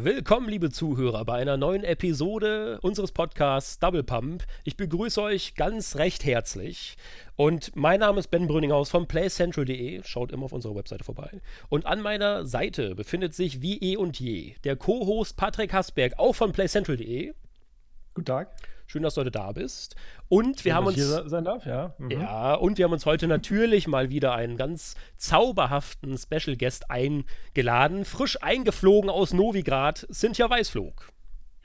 Willkommen, liebe Zuhörer, bei einer neuen Episode unseres Podcasts Double Pump. Ich begrüße euch ganz recht herzlich. Und mein Name ist Ben Brüninghaus von playcentral.de. Schaut immer auf unserer Webseite vorbei. Und an meiner Seite befindet sich wie eh und je der Co-Host Patrick Hasberg, auch von playcentral.de. Guten Tag. Schön, dass du heute da bist. Und wir Schön, haben uns. Hier sein darf, ja. Mhm. Ja, und wir haben uns heute natürlich mal wieder einen ganz zauberhaften Special Guest eingeladen. Frisch eingeflogen aus Novigrad, Cynthia Weißflog.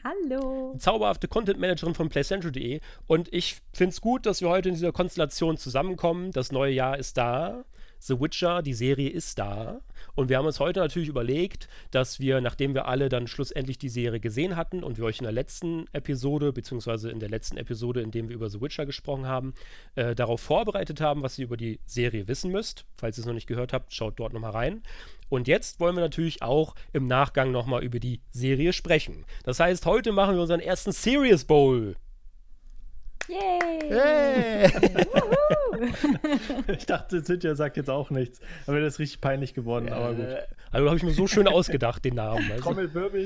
Hallo. Zauberhafte Content Managerin von PlayCentral.de. Und ich finde es gut, dass wir heute in dieser Konstellation zusammenkommen. Das neue Jahr ist da. The Witcher, die Serie ist da. Und wir haben uns heute natürlich überlegt, dass wir, nachdem wir alle dann schlussendlich die Serie gesehen hatten und wir euch in der letzten Episode, beziehungsweise in der letzten Episode, in dem wir über The Witcher gesprochen haben, äh, darauf vorbereitet haben, was ihr über die Serie wissen müsst. Falls ihr es noch nicht gehört habt, schaut dort nochmal rein. Und jetzt wollen wir natürlich auch im Nachgang nochmal über die Serie sprechen. Das heißt, heute machen wir unseren ersten Serious Bowl. Yay! Hey. ich dachte, Cynthia sagt jetzt auch nichts. Aber das ist richtig peinlich geworden, ja, aber gut. Also habe ich mir so schön ausgedacht, den Namen. Also. Trommelwirbel.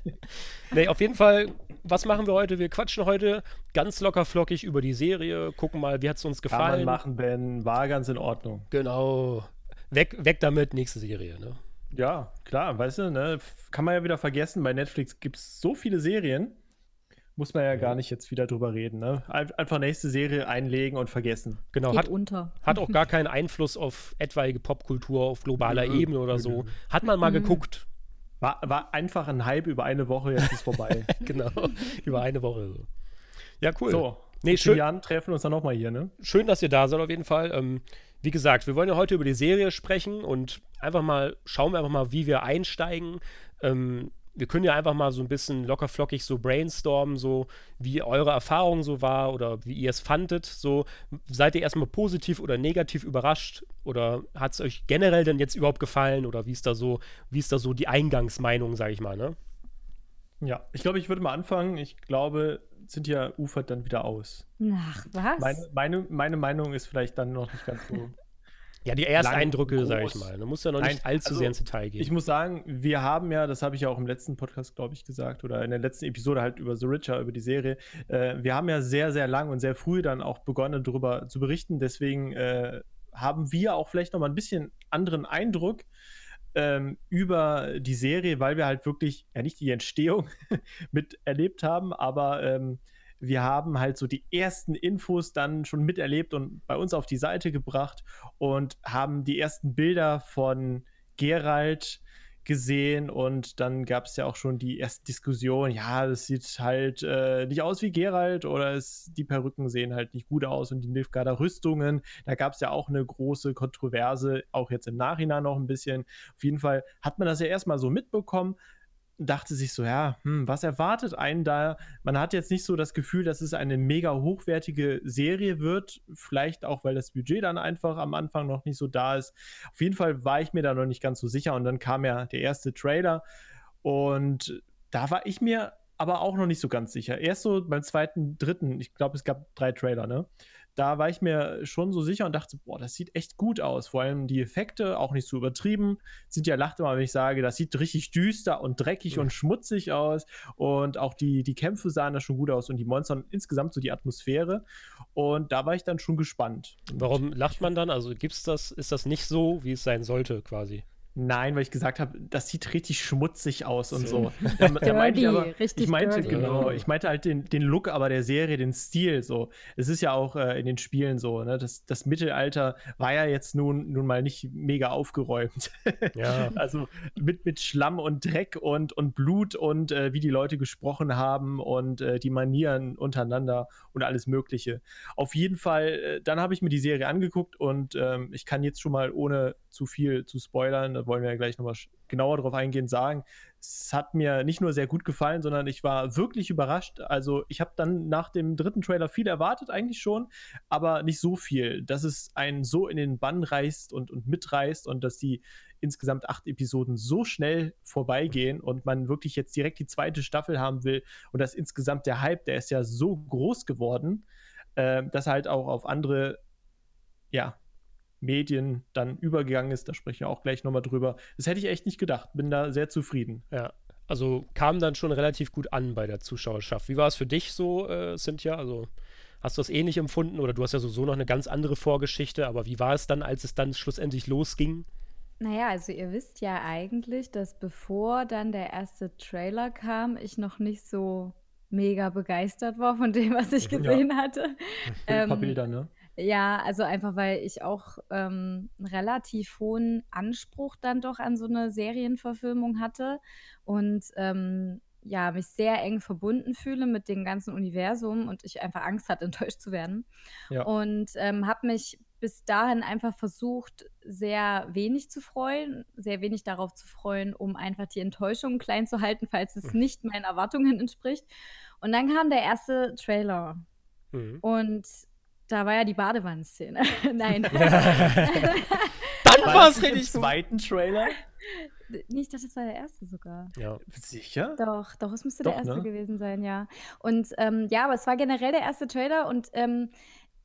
nee, auf jeden Fall, was machen wir heute? Wir quatschen heute ganz locker flockig über die Serie, gucken mal, wie hat es uns gefallen. Kann man machen, Ben, war ganz in Ordnung. Genau. Weg, weg damit, nächste Serie, ne? Ja, klar, weißt du, ne? Kann man ja wieder vergessen, bei Netflix gibt es so viele Serien muss man ja gar nicht jetzt wieder drüber reden. Ne? Einfach nächste Serie einlegen und vergessen. Genau, Geht hat, unter. hat auch gar keinen Einfluss auf etwaige Popkultur auf globaler. Ebene oder so. Hat man mal mhm. geguckt. War, war einfach ein Hype über eine Woche, jetzt ist vorbei. genau, über eine Woche. So. Ja, cool. So, nee, schön. Jahren treffen wir uns dann nochmal hier, ne? Schön, dass ihr da seid auf jeden Fall. Ähm, wie gesagt, wir wollen ja heute über die Serie sprechen und einfach mal schauen wir einfach mal, wie wir einsteigen. Ähm, wir können ja einfach mal so ein bisschen locker flockig so brainstormen, so wie eure Erfahrung so war oder wie ihr es fandet. So, seid ihr erstmal positiv oder negativ überrascht oder hat es euch generell denn jetzt überhaupt gefallen oder wie ist da so, wie ist da so die Eingangsmeinung, sag ich mal, ne? Ja, ich glaube, ich würde mal anfangen. Ich glaube, Cynthia ufert dann wieder aus. Ach, was? Meine, meine, meine Meinung ist vielleicht dann noch nicht ganz so ja, die Ersteindrücke, sage ich mal. Du musst ja noch nicht Nein, allzu also, sehr ins Detail gehen. Ich muss sagen, wir haben ja, das habe ich ja auch im letzten Podcast, glaube ich, gesagt, oder in der letzten Episode halt über The Richer, über die Serie. Äh, wir haben ja sehr, sehr lang und sehr früh dann auch begonnen, darüber zu berichten. Deswegen äh, haben wir auch vielleicht noch mal ein bisschen anderen Eindruck ähm, über die Serie, weil wir halt wirklich, ja nicht die Entstehung miterlebt haben, aber ähm, wir haben halt so die ersten Infos dann schon miterlebt und bei uns auf die Seite gebracht und haben die ersten Bilder von Gerald gesehen und dann gab es ja auch schon die erste Diskussion, ja, das sieht halt äh, nicht aus wie Gerald oder es, die Perücken sehen halt nicht gut aus und die Nilfgaarder Rüstungen, da gab es ja auch eine große Kontroverse, auch jetzt im Nachhinein noch ein bisschen. Auf jeden Fall hat man das ja erstmal so mitbekommen, dachte sich so, ja, hm, was erwartet einen da? Man hat jetzt nicht so das Gefühl, dass es eine mega hochwertige Serie wird. Vielleicht auch, weil das Budget dann einfach am Anfang noch nicht so da ist. Auf jeden Fall war ich mir da noch nicht ganz so sicher. Und dann kam ja der erste Trailer. Und da war ich mir aber auch noch nicht so ganz sicher. Erst so beim zweiten, dritten, ich glaube, es gab drei Trailer, ne? Da war ich mir schon so sicher und dachte, boah, das sieht echt gut aus. Vor allem die Effekte, auch nicht so übertrieben. Sind ja lacht immer, wenn ich sage, das sieht richtig düster und dreckig mhm. und schmutzig aus. Und auch die, die Kämpfe sahen da schon gut aus und die Monster und insgesamt so die Atmosphäre. Und da war ich dann schon gespannt. Warum lacht man dann? Also gibt's das, ist das nicht so, wie es sein sollte, quasi? Nein, weil ich gesagt habe, das sieht richtig schmutzig aus und so. Da, da meinte ich, aber, ich meinte dirty. genau, ich meinte halt den, den Look aber der Serie, den Stil so. Es ist ja auch äh, in den Spielen so, ne? Das, das Mittelalter war ja jetzt nun, nun mal nicht mega aufgeräumt. Ja. also mit, mit Schlamm und Dreck und, und Blut und äh, wie die Leute gesprochen haben und äh, die Manieren untereinander und alles Mögliche. Auf jeden Fall, äh, dann habe ich mir die Serie angeguckt und ähm, ich kann jetzt schon mal ohne zu viel zu spoilern, wollen wir ja gleich nochmal genauer drauf eingehen, sagen. Es hat mir nicht nur sehr gut gefallen, sondern ich war wirklich überrascht. Also ich habe dann nach dem dritten Trailer viel erwartet, eigentlich schon, aber nicht so viel, dass es einen so in den Bann reißt und, und mitreißt und dass die insgesamt acht Episoden so schnell vorbeigehen und man wirklich jetzt direkt die zweite Staffel haben will und dass insgesamt der Hype, der ist ja so groß geworden, äh, dass halt auch auf andere ja, Medien dann übergegangen ist. Da sprechen wir auch gleich nochmal drüber. Das hätte ich echt nicht gedacht. Bin da sehr zufrieden. Ja. also kam dann schon relativ gut an bei der Zuschauerschaft. Wie war es für dich so, äh, Cynthia? Also hast du das ähnlich empfunden oder du hast ja sowieso noch eine ganz andere Vorgeschichte, aber wie war es dann, als es dann schlussendlich losging? Naja, also ihr wisst ja eigentlich, dass bevor dann der erste Trailer kam, ich noch nicht so mega begeistert war von dem, was ich gesehen ja. hatte. Ein paar ähm, Bilder, ne? Ja, also einfach, weil ich auch ähm, einen relativ hohen Anspruch dann doch an so eine Serienverfilmung hatte und ähm, ja, mich sehr eng verbunden fühle mit dem ganzen Universum und ich einfach Angst hatte, enttäuscht zu werden. Ja. Und ähm, habe mich bis dahin einfach versucht, sehr wenig zu freuen, sehr wenig darauf zu freuen, um einfach die Enttäuschung klein zu halten, falls es mhm. nicht meinen Erwartungen entspricht. Und dann kam der erste Trailer. Mhm. Und da war ja die Badewannenszene. Nein. Dann war es richtig. Im zweiten Trailer? Nee, ich dachte, das war der erste sogar. Ja. Sicher? Doch, doch, es müsste doch, der erste ne? gewesen sein, ja. Und ähm, ja, aber es war generell der erste Trailer und ähm,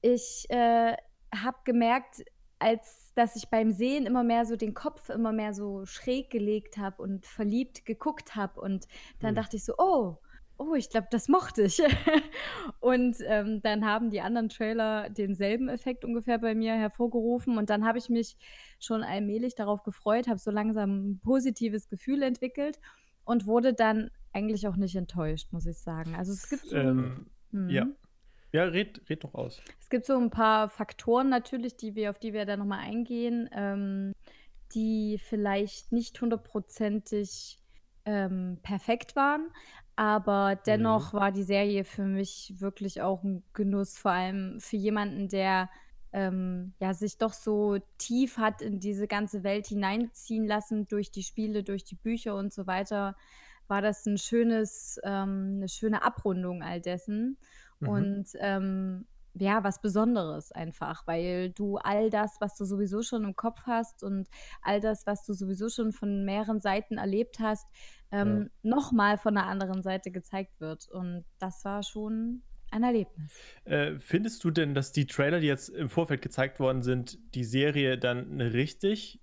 ich äh, habe gemerkt, als dass ich beim Sehen immer mehr so den Kopf immer mehr so schräg gelegt habe und verliebt geguckt habe. Und dann hm. dachte ich so, oh, oh, ich glaube, das mochte ich. und ähm, dann haben die anderen Trailer denselben Effekt ungefähr bei mir hervorgerufen. Und dann habe ich mich schon allmählich darauf gefreut, habe so langsam ein positives Gefühl entwickelt und wurde dann eigentlich auch nicht enttäuscht, muss ich sagen. Also es gibt so. Ähm, ja. Ja, red, red doch aus. Es gibt so ein paar Faktoren natürlich, die wir, auf die wir da nochmal eingehen, ähm, die vielleicht nicht hundertprozentig ähm, perfekt waren. Aber dennoch mhm. war die Serie für mich wirklich auch ein Genuss, vor allem für jemanden, der ähm, ja, sich doch so tief hat in diese ganze Welt hineinziehen lassen durch die Spiele, durch die Bücher und so weiter, war das ein schönes, ähm, eine schöne Abrundung all dessen. Mhm. Und ähm, ja, was Besonderes einfach, weil du all das, was du sowieso schon im Kopf hast und all das, was du sowieso schon von mehreren Seiten erlebt hast, ähm, ja. nochmal von der anderen Seite gezeigt wird. Und das war schon ein Erlebnis. Äh, findest du denn, dass die Trailer, die jetzt im Vorfeld gezeigt worden sind, die Serie dann richtig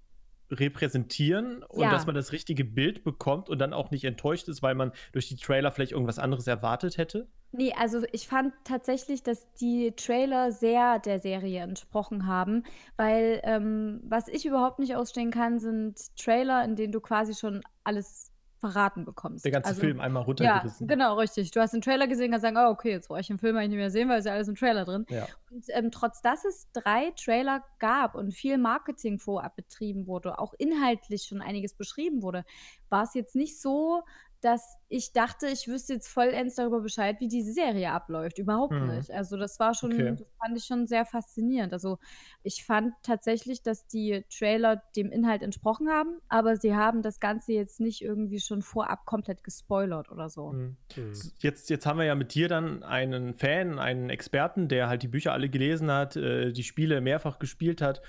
repräsentieren und ja. dass man das richtige Bild bekommt und dann auch nicht enttäuscht ist, weil man durch die Trailer vielleicht irgendwas anderes erwartet hätte? Nee, also ich fand tatsächlich, dass die Trailer sehr der Serie entsprochen haben, weil ähm, was ich überhaupt nicht ausstehen kann, sind Trailer, in denen du quasi schon alles verraten bekommst. Der ganze also, Film einmal runtergerissen. Ja, genau, richtig. Du hast den Trailer gesehen, kannst sagen, oh, okay, jetzt brauche ich den Film eigentlich nicht mehr sehen, weil es ja alles im Trailer drin. Ja. Und ähm, trotz dass es drei Trailer gab und viel Marketing vorab betrieben wurde, auch inhaltlich schon einiges beschrieben wurde, war es jetzt nicht so, dass ich dachte, ich wüsste jetzt vollends darüber Bescheid, wie diese Serie abläuft. Überhaupt mhm. nicht. Also das war schon, okay. das fand ich schon sehr faszinierend. Also ich fand tatsächlich, dass die Trailer dem Inhalt entsprochen haben, aber sie haben das Ganze jetzt nicht irgendwie schon vorab komplett gespoilert oder so. Mhm. mhm. Jetzt, jetzt haben wir ja mit dir dann einen Fan, einen Experten, der halt die Bücher alle gelesen hat, äh, die Spiele mehrfach gespielt hat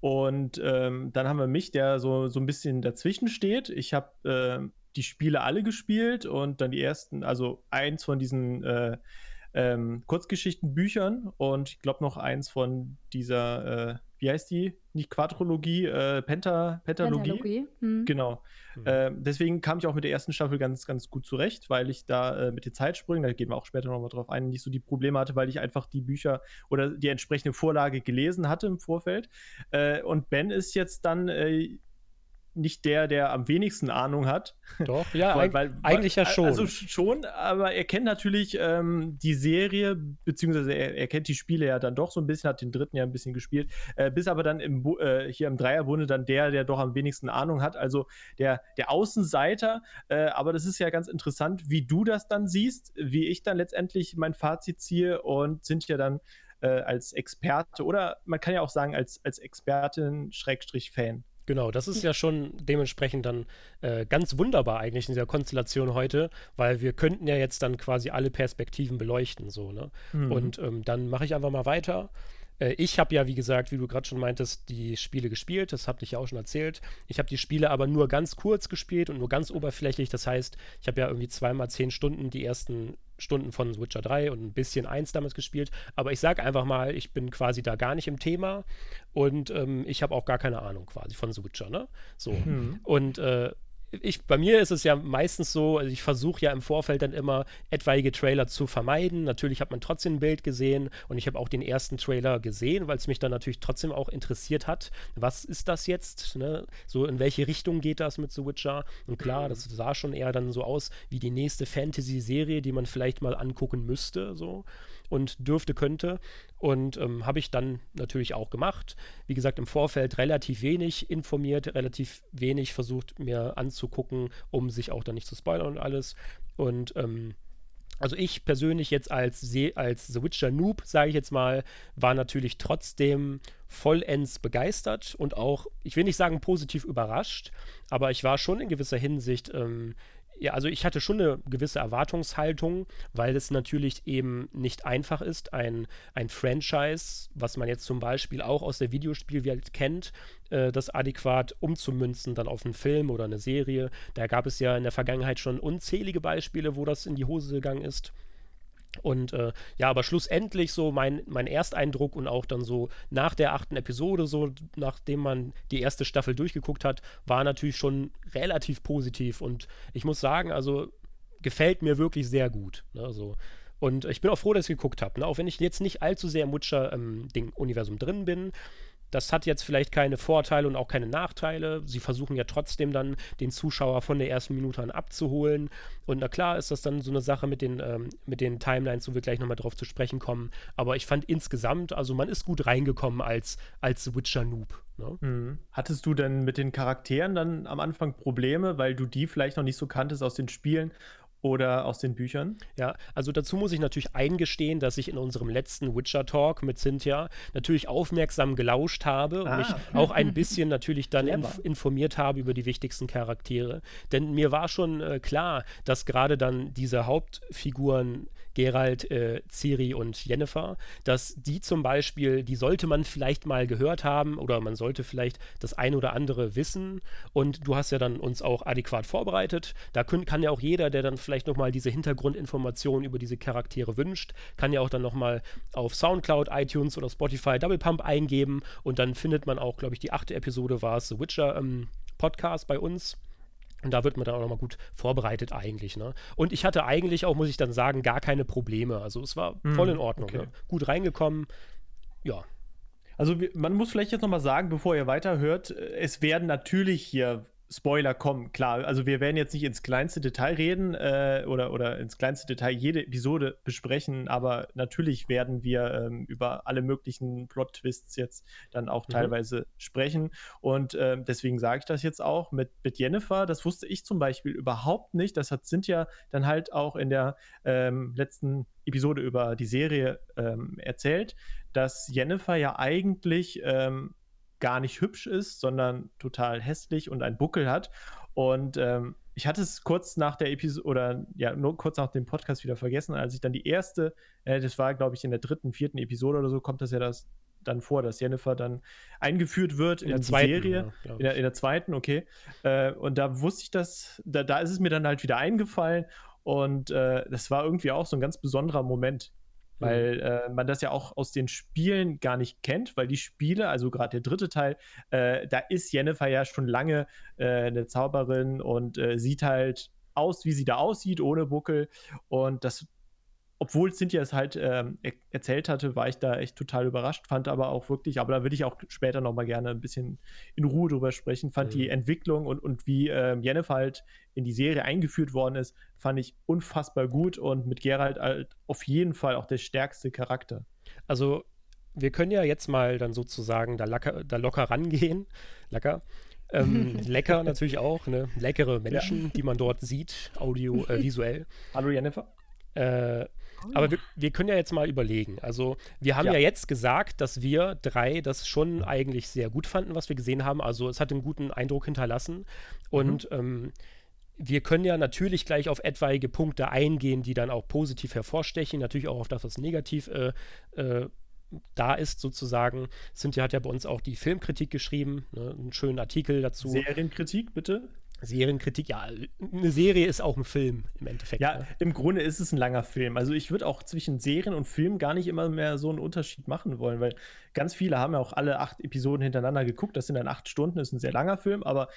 und ähm, dann haben wir mich, der so, so ein bisschen dazwischen steht. Ich habe äh, die Spiele alle gespielt und dann die ersten, also eins von diesen äh, ähm, Kurzgeschichtenbüchern und ich glaube noch eins von dieser, äh, wie heißt die? Nicht Quadrologie, äh, Penta, Pentalogie. Pentalogie. Hm. Genau. Hm. Äh, deswegen kam ich auch mit der ersten Staffel ganz, ganz gut zurecht, weil ich da äh, mit den Zeitsprüngen, da gehen wir auch später nochmal drauf ein, nicht so die Probleme hatte, weil ich einfach die Bücher oder die entsprechende Vorlage gelesen hatte im Vorfeld. Äh, und Ben ist jetzt dann äh, nicht der, der am wenigsten Ahnung hat. Doch, ja, weil, weil, eigentlich ja schon. Also schon, aber er kennt natürlich ähm, die Serie, beziehungsweise er, er, kennt die Spiele ja dann doch so ein bisschen, hat den dritten ja ein bisschen gespielt, äh, bis aber dann im, äh, hier im Dreierbunde dann der, der doch am wenigsten Ahnung hat, also der, der Außenseiter. Äh, aber das ist ja ganz interessant, wie du das dann siehst, wie ich dann letztendlich mein Fazit ziehe und sind ja dann äh, als Experte oder man kann ja auch sagen als, als Expertin, Schrägstrich Fan. Genau, das ist ja schon dementsprechend dann äh, ganz wunderbar eigentlich in dieser Konstellation heute, weil wir könnten ja jetzt dann quasi alle Perspektiven beleuchten, so, ne? Mhm. Und ähm, dann mache ich einfach mal weiter. Äh, ich habe ja, wie gesagt, wie du gerade schon meintest, die Spiele gespielt, das habe ich ja auch schon erzählt. Ich habe die Spiele aber nur ganz kurz gespielt und nur ganz oberflächlich, das heißt, ich habe ja irgendwie zweimal zehn Stunden die ersten Stunden von Witcher 3 und ein bisschen 1 damals gespielt. Aber ich sage einfach mal, ich bin quasi da gar nicht im Thema und ähm, ich habe auch gar keine Ahnung quasi von The Witcher, ne? So. Mhm. Und äh, ich, bei mir ist es ja meistens so, also ich versuche ja im Vorfeld dann immer etwaige Trailer zu vermeiden. Natürlich hat man trotzdem ein Bild gesehen und ich habe auch den ersten Trailer gesehen, weil es mich dann natürlich trotzdem auch interessiert hat. Was ist das jetzt? Ne? So in welche Richtung geht das mit The Witcher? Und klar, mhm. das sah schon eher dann so aus wie die nächste Fantasy-Serie, die man vielleicht mal angucken müsste. So und dürfte, könnte. Und ähm, habe ich dann natürlich auch gemacht. Wie gesagt, im Vorfeld relativ wenig informiert, relativ wenig versucht mir anzugucken, um sich auch dann nicht zu spoilern und alles. Und ähm, also ich persönlich jetzt als, als The Witcher Noob, sage ich jetzt mal, war natürlich trotzdem vollends begeistert und auch, ich will nicht sagen positiv überrascht, aber ich war schon in gewisser Hinsicht ähm, ja, also ich hatte schon eine gewisse Erwartungshaltung, weil es natürlich eben nicht einfach ist, ein, ein Franchise, was man jetzt zum Beispiel auch aus der Videospielwelt kennt, äh, das adäquat umzumünzen dann auf einen Film oder eine Serie. Da gab es ja in der Vergangenheit schon unzählige Beispiele, wo das in die Hose gegangen ist. Und äh, ja, aber schlussendlich so mein, mein Ersteindruck und auch dann so nach der achten Episode, so nachdem man die erste Staffel durchgeguckt hat, war natürlich schon relativ positiv. Und ich muss sagen, also gefällt mir wirklich sehr gut. Ne, so. Und ich bin auch froh, dass ich geguckt habe. Ne? Auch wenn ich jetzt nicht allzu sehr im Witcher-Universum ähm, drin bin, das hat jetzt vielleicht keine Vorteile und auch keine Nachteile. Sie versuchen ja trotzdem dann den Zuschauer von der ersten Minute an abzuholen. Und na klar ist das dann so eine Sache mit den, ähm, mit den Timelines, wo wir gleich nochmal drauf zu sprechen kommen. Aber ich fand insgesamt, also man ist gut reingekommen als, als Witcher-Noob. Ne? Mhm. Hattest du denn mit den Charakteren dann am Anfang Probleme, weil du die vielleicht noch nicht so kanntest aus den Spielen oder aus den Büchern? Ja, also dazu muss ich natürlich eingestehen, dass ich in unserem letzten Witcher-Talk mit Cynthia natürlich aufmerksam gelauscht habe und ah. mich auch ein bisschen natürlich dann inf informiert habe über die wichtigsten Charaktere. Denn mir war schon äh, klar, dass gerade dann diese Hauptfiguren Gerald, äh, Ciri und Jennifer, dass die zum Beispiel, die sollte man vielleicht mal gehört haben oder man sollte vielleicht das ein oder andere wissen. Und du hast ja dann uns auch adäquat vorbereitet. Da können, kann ja auch jeder, der dann vielleicht nochmal diese Hintergrundinformationen über diese Charaktere wünscht, kann ja auch dann nochmal auf Soundcloud, iTunes oder Spotify Double Pump eingeben und dann findet man auch, glaube ich, die achte Episode war es, The Witcher ähm, Podcast bei uns. Und da wird man dann auch nochmal gut vorbereitet eigentlich. Ne? Und ich hatte eigentlich auch, muss ich dann sagen, gar keine Probleme. Also es war hm, voll in Ordnung. Okay. Ne? Gut reingekommen. Ja. Also man muss vielleicht jetzt nochmal sagen, bevor ihr weiterhört, es werden natürlich hier Spoiler kommen, klar. Also wir werden jetzt nicht ins kleinste Detail reden äh, oder, oder ins kleinste Detail jede Episode besprechen, aber natürlich werden wir ähm, über alle möglichen Plot-Twists jetzt dann auch mhm. teilweise sprechen. Und äh, deswegen sage ich das jetzt auch mit, mit Jennifer. Das wusste ich zum Beispiel überhaupt nicht. Das hat Cynthia dann halt auch in der ähm, letzten Episode über die Serie ähm, erzählt, dass Jennifer ja eigentlich ähm, gar nicht hübsch ist, sondern total hässlich und einen Buckel hat. Und ähm, ich hatte es kurz nach der Episode oder ja, nur kurz nach dem Podcast wieder vergessen, als ich dann die erste, äh, das war, glaube ich, in der dritten, vierten Episode oder so, kommt das ja das dann vor, dass Jennifer dann eingeführt wird in, in der zweiten, Serie. Ja, in, der, in, der, zweiten, okay. Äh, und da wusste ich das, da, da ist es mir dann halt wieder eingefallen. Und äh, das war irgendwie auch so ein ganz besonderer Moment. Weil äh, man das ja auch aus den Spielen gar nicht kennt, weil die Spiele, also gerade der dritte Teil, äh, da ist Jennifer ja schon lange äh, eine Zauberin und äh, sieht halt aus, wie sie da aussieht, ohne Buckel. Und das obwohl Cynthia es halt ähm, er erzählt hatte, war ich da echt total überrascht, fand aber auch wirklich, aber da würde ich auch später nochmal gerne ein bisschen in Ruhe drüber sprechen, fand mhm. die Entwicklung und, und wie ähm, Jennifer halt in die Serie eingeführt worden ist, fand ich unfassbar gut und mit Gerald halt auf jeden Fall auch der stärkste Charakter. Also wir können ja jetzt mal dann sozusagen da, lacker, da locker rangehen, lecker. Ähm, lecker natürlich auch, ne? leckere Menschen, ja. die man dort sieht, audio, äh, visuell. Hallo Jennifer. Äh, aber wir, wir, können ja jetzt mal überlegen. Also, wir haben ja. ja. jetzt gesagt, dass wir drei das schon eigentlich sehr gut fanden, was wir gesehen haben. Also, es hat einen guten Eindruck hinterlassen. Und mhm. ähm, wir können ja natürlich gleich auf etwaige Punkte eingehen, die dann auch positiv hervorstechen. Natürlich auch auf das, was negativ äh, äh, da ist, sozusagen. Cynthia hat ja bei uns auch die Filmkritik geschrieben, ne? einen schönen Artikel dazu. Serienkritik, bitte? Serienkritik, ja, eine Serie ist auch ein Film im Endeffekt. Ja, ne? im Grunde ist es ein langer Film. Also ich würde auch zwischen Serien und Film gar nicht immer mehr so einen Unterschied machen wollen, weil ganz viele haben ja auch alle acht Episoden hintereinander geguckt. Das sind dann acht Stunden, das ist ein sehr langer Film, aber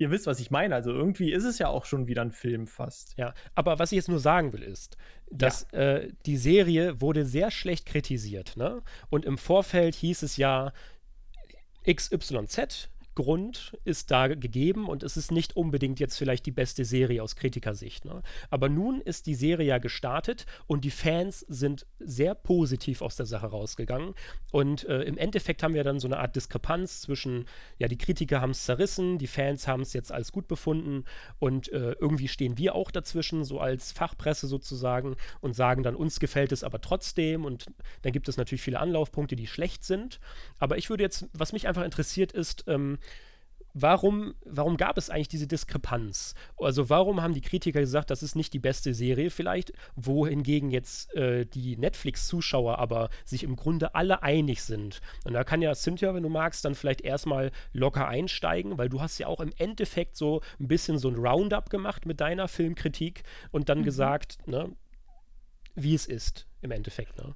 ihr wisst, was ich meine. Also irgendwie ist es ja auch schon wieder ein Film fast. Ja, aber was ich jetzt nur sagen will, ist, dass ja. äh, die Serie wurde sehr schlecht kritisiert. Ne? Und im Vorfeld hieß es ja, XYZ Grund ist da gegeben und es ist nicht unbedingt jetzt vielleicht die beste Serie aus Kritikersicht. Ne? Aber nun ist die Serie ja gestartet und die Fans sind sehr positiv aus der Sache rausgegangen. Und äh, im Endeffekt haben wir dann so eine Art Diskrepanz zwischen, ja, die Kritiker haben es zerrissen, die Fans haben es jetzt als gut befunden und äh, irgendwie stehen wir auch dazwischen, so als Fachpresse sozusagen, und sagen dann, uns gefällt es aber trotzdem. Und dann gibt es natürlich viele Anlaufpunkte, die schlecht sind. Aber ich würde jetzt, was mich einfach interessiert ist, ähm, warum, warum gab es eigentlich diese Diskrepanz? Also warum haben die Kritiker gesagt, das ist nicht die beste Serie vielleicht, wohingegen jetzt äh, die Netflix-Zuschauer aber sich im Grunde alle einig sind? Und da kann ja Cynthia, wenn du magst, dann vielleicht erstmal locker einsteigen, weil du hast ja auch im Endeffekt so ein bisschen so ein Roundup gemacht mit deiner Filmkritik und dann mhm. gesagt, ne, wie es ist im Endeffekt. Ne?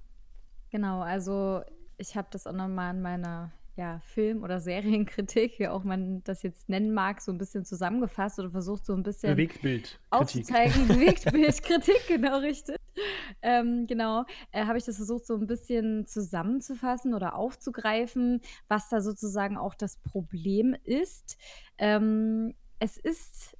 Genau, also ich habe das auch nochmal in meiner ja, Film- oder Serienkritik, wie auch man das jetzt nennen mag, so ein bisschen zusammengefasst oder versucht so ein bisschen Bewegtbild aufzuzeigen. Bewegtbildkritik, genau richtig. Ähm, genau, äh, habe ich das versucht so ein bisschen zusammenzufassen oder aufzugreifen, was da sozusagen auch das Problem ist. Ähm, es ist,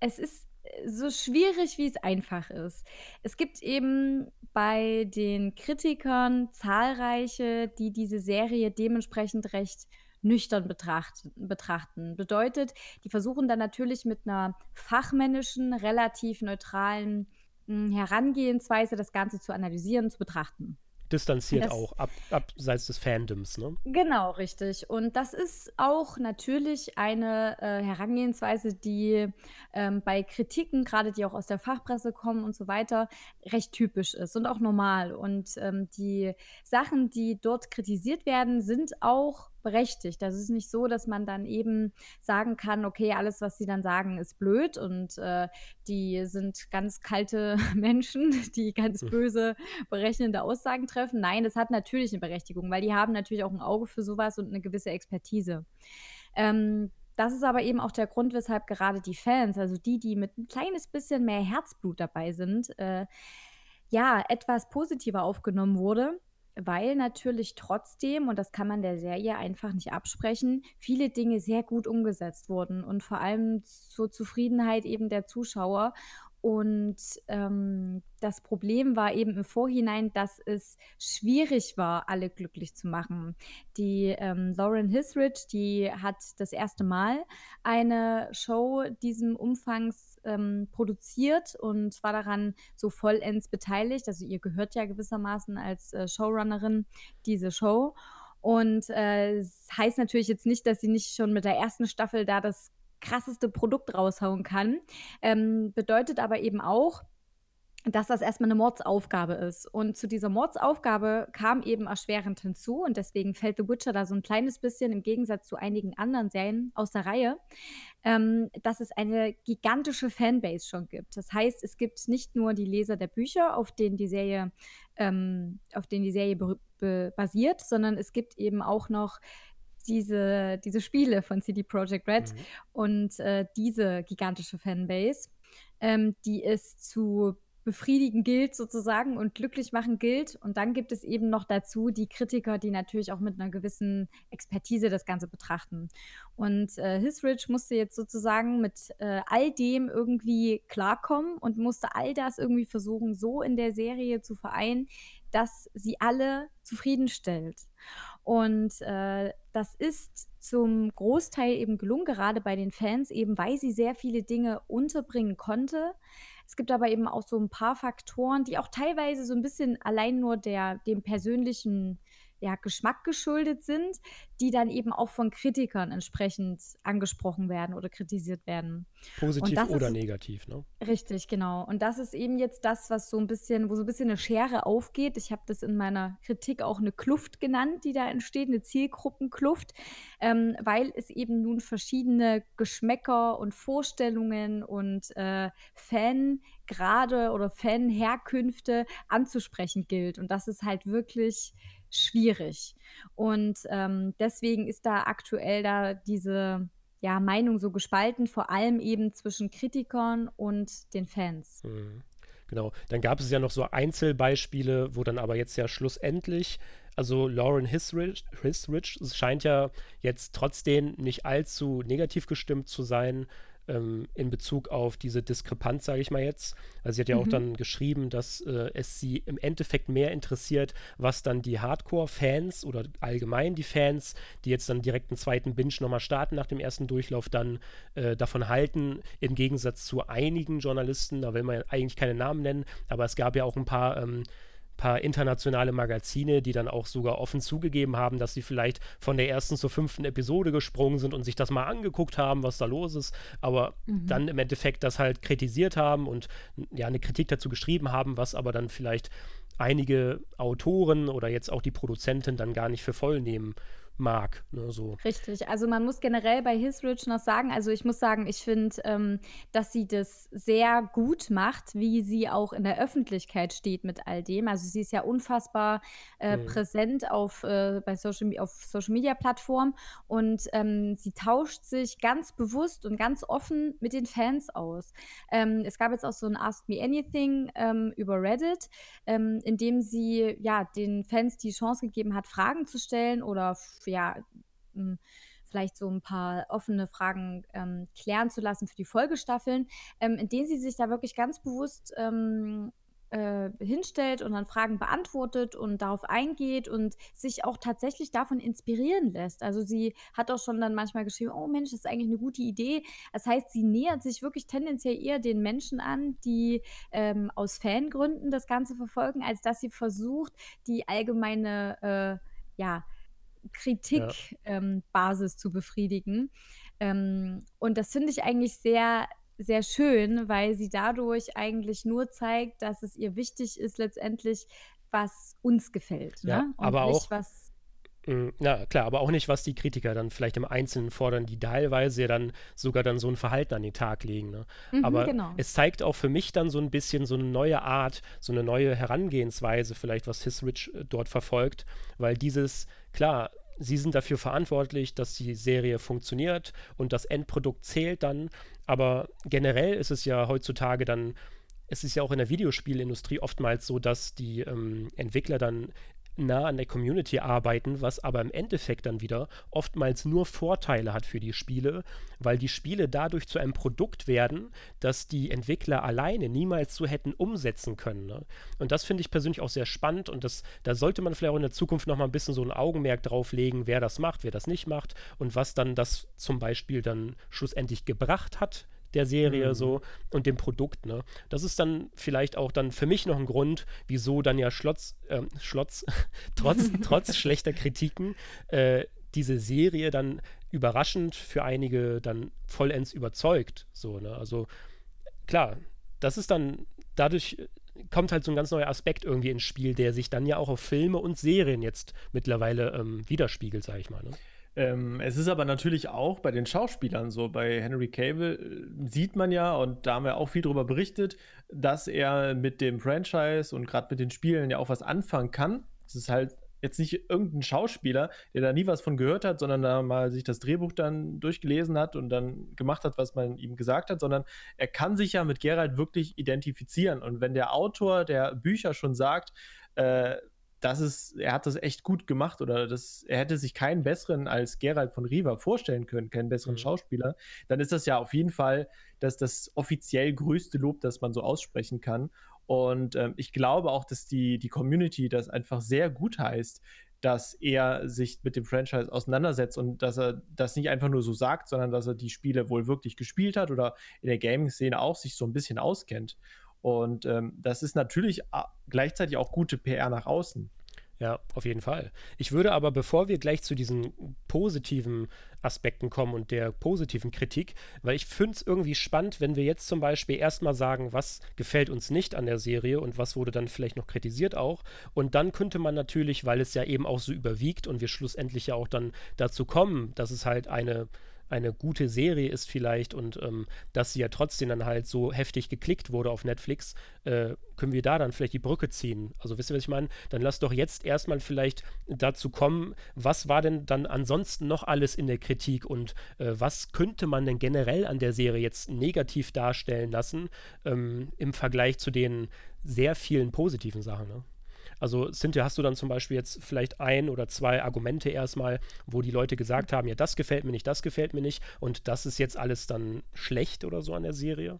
es ist so schwierig, wie es einfach ist. Es gibt eben bei den Kritikern zahlreiche, die diese Serie dementsprechend recht nüchtern betrachten, betrachten. Bedeutet, die versuchen dann natürlich mit einer fachmännischen, relativ neutralen hm, Herangehensweise das Ganze zu analysieren, zu betrachten distanziert das, auch, ab, abseits des Fandoms, ne? Genau, richtig. Und das ist auch natürlich eine äh, Herangehensweise, die ähm, bei Kritiken, gerade die auch aus der Fachpresse kommen und so weiter, recht typisch ist und auch normal. Und ähm, die Sachen, die dort kritisiert werden, sind auch berechtigt. Das ist nicht so, dass man dann eben sagen kann, okay, alles, was sie dann sagen, ist blöd und äh, die sind ganz kalte Menschen, die ganz hm. böse, berechnende Aussagen treffen. Nein, das hat natürlich eine Berechtigung, weil die haben natürlich auch ein Auge für sowas und eine gewisse Expertise. Ähm, das ist aber eben auch der Grund, weshalb gerade die Fans, also die, die mit ein kleines bisschen mehr Herzblut dabei sind, äh, ja, etwas positiver aufgenommen wurde weil natürlich trotzdem, und das kann man der Serie einfach nicht absprechen, viele Dinge sehr gut umgesetzt wurden und vor allem zur Zufriedenheit eben der Zuschauer. Und ähm, das Problem war eben im Vorhinein, dass es schwierig war, alle glücklich zu machen. Die ähm, Lauren Hisrich, die hat das erste Mal eine Show diesem Umfangs ähm, produziert und war daran so vollends beteiligt. Also ihr gehört ja gewissermaßen als äh, Showrunnerin diese Show. Und äh, es äh, heißt natürlich jetzt nicht, dass sie nicht schon mit der ersten Staffel da das krasseste Produkt raushauen kann. Ähm, bedeutet aber eben auch, dass das erstmal eine Mordsaufgabe ist. Und zu dieser Mordsaufgabe kam eben erschwerend hinzu, und deswegen fällt The Witcher da so ein kleines bisschen im Gegensatz zu einigen anderen Serien aus der Reihe, ähm, dass es eine gigantische Fanbase schon gibt. Das heißt, es gibt nicht nur die Leser der Bücher, auf denen die Serie, ähm, auf denen die Serie basiert, sondern es gibt eben auch noch diese, diese Spiele von CD Projekt Red mhm. und äh, diese gigantische Fanbase, ähm, die es zu befriedigen gilt sozusagen und glücklich machen gilt. Und dann gibt es eben noch dazu die Kritiker, die natürlich auch mit einer gewissen Expertise das Ganze betrachten. Und äh, Hisrich musste jetzt sozusagen mit äh, all dem irgendwie klarkommen und musste all das irgendwie versuchen, so in der Serie zu vereinen, dass sie alle zufriedenstellt. Und äh, das ist zum Großteil eben gelungen, gerade bei den Fans, eben weil sie sehr viele Dinge unterbringen konnte. Es gibt aber eben auch so ein paar Faktoren, die auch teilweise so ein bisschen allein nur der, dem persönlichen ja, Geschmack geschuldet sind, die dann eben auch von Kritikern entsprechend angesprochen werden oder kritisiert werden. Positiv oder ist, negativ, ne? Richtig, genau. Und das ist eben jetzt das, was so ein bisschen, wo so ein bisschen eine Schere aufgeht. Ich habe das in meiner Kritik auch eine Kluft genannt, die da entsteht, eine Zielgruppenkluft, ähm, weil es eben nun verschiedene Geschmäcker und Vorstellungen und äh, Fangrade oder Fanherkünfte anzusprechen gilt. Und das ist halt wirklich schwierig. Und ähm, deswegen ist da aktuell da diese ja, Meinung so gespalten, vor allem eben zwischen Kritikern und den Fans. Mhm. Genau. Dann gab es ja noch so Einzelbeispiele, wo dann aber jetzt ja schlussendlich, also Lauren Hisrich, Hisrich scheint ja jetzt trotzdem nicht allzu negativ gestimmt zu sein ähm, in Bezug auf diese Diskrepanz, sage ich mal jetzt. Also sie hat ja mhm. auch dann geschrieben, dass äh, es sie im Endeffekt mehr interessiert, was dann die Hardcore-Fans oder allgemein die Fans, die jetzt dann direkt einen zweiten Binge nochmal starten nach dem ersten Durchlauf, dann äh, davon halten, im Gegensatz zu einigen Journalisten, da will man ja eigentlich keine Namen nennen, aber es gab ja auch ein paar ähm, paar internationale Magazine, die dann auch sogar offen zugegeben haben, dass sie vielleicht von der ersten zur fünften Episode gesprungen sind und sich das mal angeguckt haben, was da los ist, aber mhm. dann im Endeffekt das halt kritisiert haben und ja eine Kritik dazu geschrieben haben, was aber dann vielleicht einige Autoren oder jetzt auch die Produzentin dann gar nicht für voll nehmen mag. Ne, so. Richtig, also man muss generell bei Hisrich noch sagen, also ich muss sagen, ich finde, ähm, dass sie das sehr gut macht, wie sie auch in der Öffentlichkeit steht mit all dem. Also sie ist ja unfassbar äh, mhm. präsent auf, äh, bei Social, auf Social Media Plattformen und ähm, sie tauscht sich ganz bewusst und ganz offen mit den Fans aus. Ähm, es gab jetzt auch so ein Ask Me Anything ähm, über Reddit, ähm, in dem sie ja den Fans die Chance gegeben hat, Fragen zu stellen oder ja, hm, vielleicht so ein paar offene Fragen ähm, klären zu lassen für die Folgestaffeln, ähm, in denen sie sich da wirklich ganz bewusst ähm, äh, hinstellt und dann Fragen beantwortet und darauf eingeht und sich auch tatsächlich davon inspirieren lässt. Also sie hat auch schon dann manchmal geschrieben, oh Mensch, das ist eigentlich eine gute Idee. Das heißt, sie nähert sich wirklich tendenziell eher den Menschen an, die ähm, aus Fangründen das Ganze verfolgen, als dass sie versucht, die allgemeine, äh, ja, Kritikbasis ja. ähm, zu befriedigen. Ähm, und das finde ich eigentlich sehr, sehr schön, weil sie dadurch eigentlich nur zeigt, dass es ihr wichtig ist, letztendlich, was uns gefällt. Ja, ne? aber auch, was Mm, na klar, aber auch nicht, was die Kritiker dann vielleicht im Einzelnen fordern, die teilweise dann sogar dann so ein Verhalten an den Tag legen. Ne? Mhm, aber genau. es zeigt auch für mich dann so ein bisschen so eine neue Art, so eine neue Herangehensweise vielleicht, was Hisrich äh, dort verfolgt, weil dieses, klar, sie sind dafür verantwortlich, dass die Serie funktioniert und das Endprodukt zählt dann, aber generell ist es ja heutzutage dann es ist ja auch in der Videospielindustrie oftmals so, dass die ähm, Entwickler dann nah an der Community arbeiten, was aber im Endeffekt dann wieder oftmals nur Vorteile hat für die Spiele, weil die Spiele dadurch zu einem Produkt werden, das die Entwickler alleine niemals so hätten umsetzen können. Ne? Und das finde ich persönlich auch sehr spannend und das, da sollte man vielleicht auch in der Zukunft noch mal ein bisschen so ein Augenmerk drauf legen, wer das macht, wer das nicht macht und was dann das zum Beispiel dann schlussendlich gebracht hat der Serie mhm. so und dem Produkt. Ne? Das ist dann vielleicht auch dann für mich noch ein Grund, wieso dann ja Schlotz, äh, Schlotz trotz, trotz schlechter Kritiken äh, diese Serie dann überraschend für einige dann vollends überzeugt. So, ne? Also klar, das ist dann dadurch kommt halt so ein ganz neuer Aspekt irgendwie ins Spiel, der sich dann ja auch auf Filme und Serien jetzt mittlerweile ähm, widerspiegelt, sag ich mal. Ne? Ähm, es ist aber natürlich auch bei den Schauspielern so. Bei Henry Cable äh, sieht man ja, und da haben wir auch viel darüber berichtet, dass er mit dem Franchise und gerade mit den Spielen ja auch was anfangen kann. Es ist halt jetzt nicht irgendein Schauspieler, der da nie was von gehört hat, sondern da mal sich das Drehbuch dann durchgelesen hat und dann gemacht hat, was man ihm gesagt hat, sondern er kann sich ja mit Geralt wirklich identifizieren. Und wenn der Autor der Bücher schon sagt, äh, das ist, er hat das echt gut gemacht oder das, er hätte sich keinen besseren als Gerald von Riva vorstellen können, keinen besseren mhm. Schauspieler, dann ist das ja auf jeden Fall das, das offiziell größte Lob, das man so aussprechen kann. Und ähm, ich glaube auch, dass die, die Community das einfach sehr gut heißt, dass er sich mit dem Franchise auseinandersetzt und dass er das nicht einfach nur so sagt, sondern dass er die Spiele wohl wirklich gespielt hat oder in der Gaming-Szene auch sich so ein bisschen auskennt. Und ähm, das ist natürlich gleichzeitig auch gute PR nach außen. Ja, auf jeden Fall. Ich würde aber, bevor wir gleich zu diesen positiven Aspekten kommen und der positiven Kritik, weil ich finde es irgendwie spannend, wenn wir jetzt zum Beispiel erstmal sagen, was gefällt uns nicht an der Serie und was wurde dann vielleicht noch kritisiert auch. Und dann könnte man natürlich, weil es ja eben auch so überwiegt und wir schlussendlich ja auch dann dazu kommen, dass es halt eine eine gute Serie ist vielleicht und ähm, dass sie ja trotzdem dann halt so heftig geklickt wurde auf Netflix, äh, können wir da dann vielleicht die Brücke ziehen. Also wisst ihr, was ich meine? Dann lass doch jetzt erstmal vielleicht dazu kommen, was war denn dann ansonsten noch alles in der Kritik und äh, was könnte man denn generell an der Serie jetzt negativ darstellen lassen ähm, im Vergleich zu den sehr vielen positiven Sachen. Ne? Also Cynthia, hast du dann zum Beispiel jetzt vielleicht ein oder zwei Argumente erstmal, wo die Leute gesagt haben, ja, das gefällt mir nicht, das gefällt mir nicht und das ist jetzt alles dann schlecht oder so an der Serie?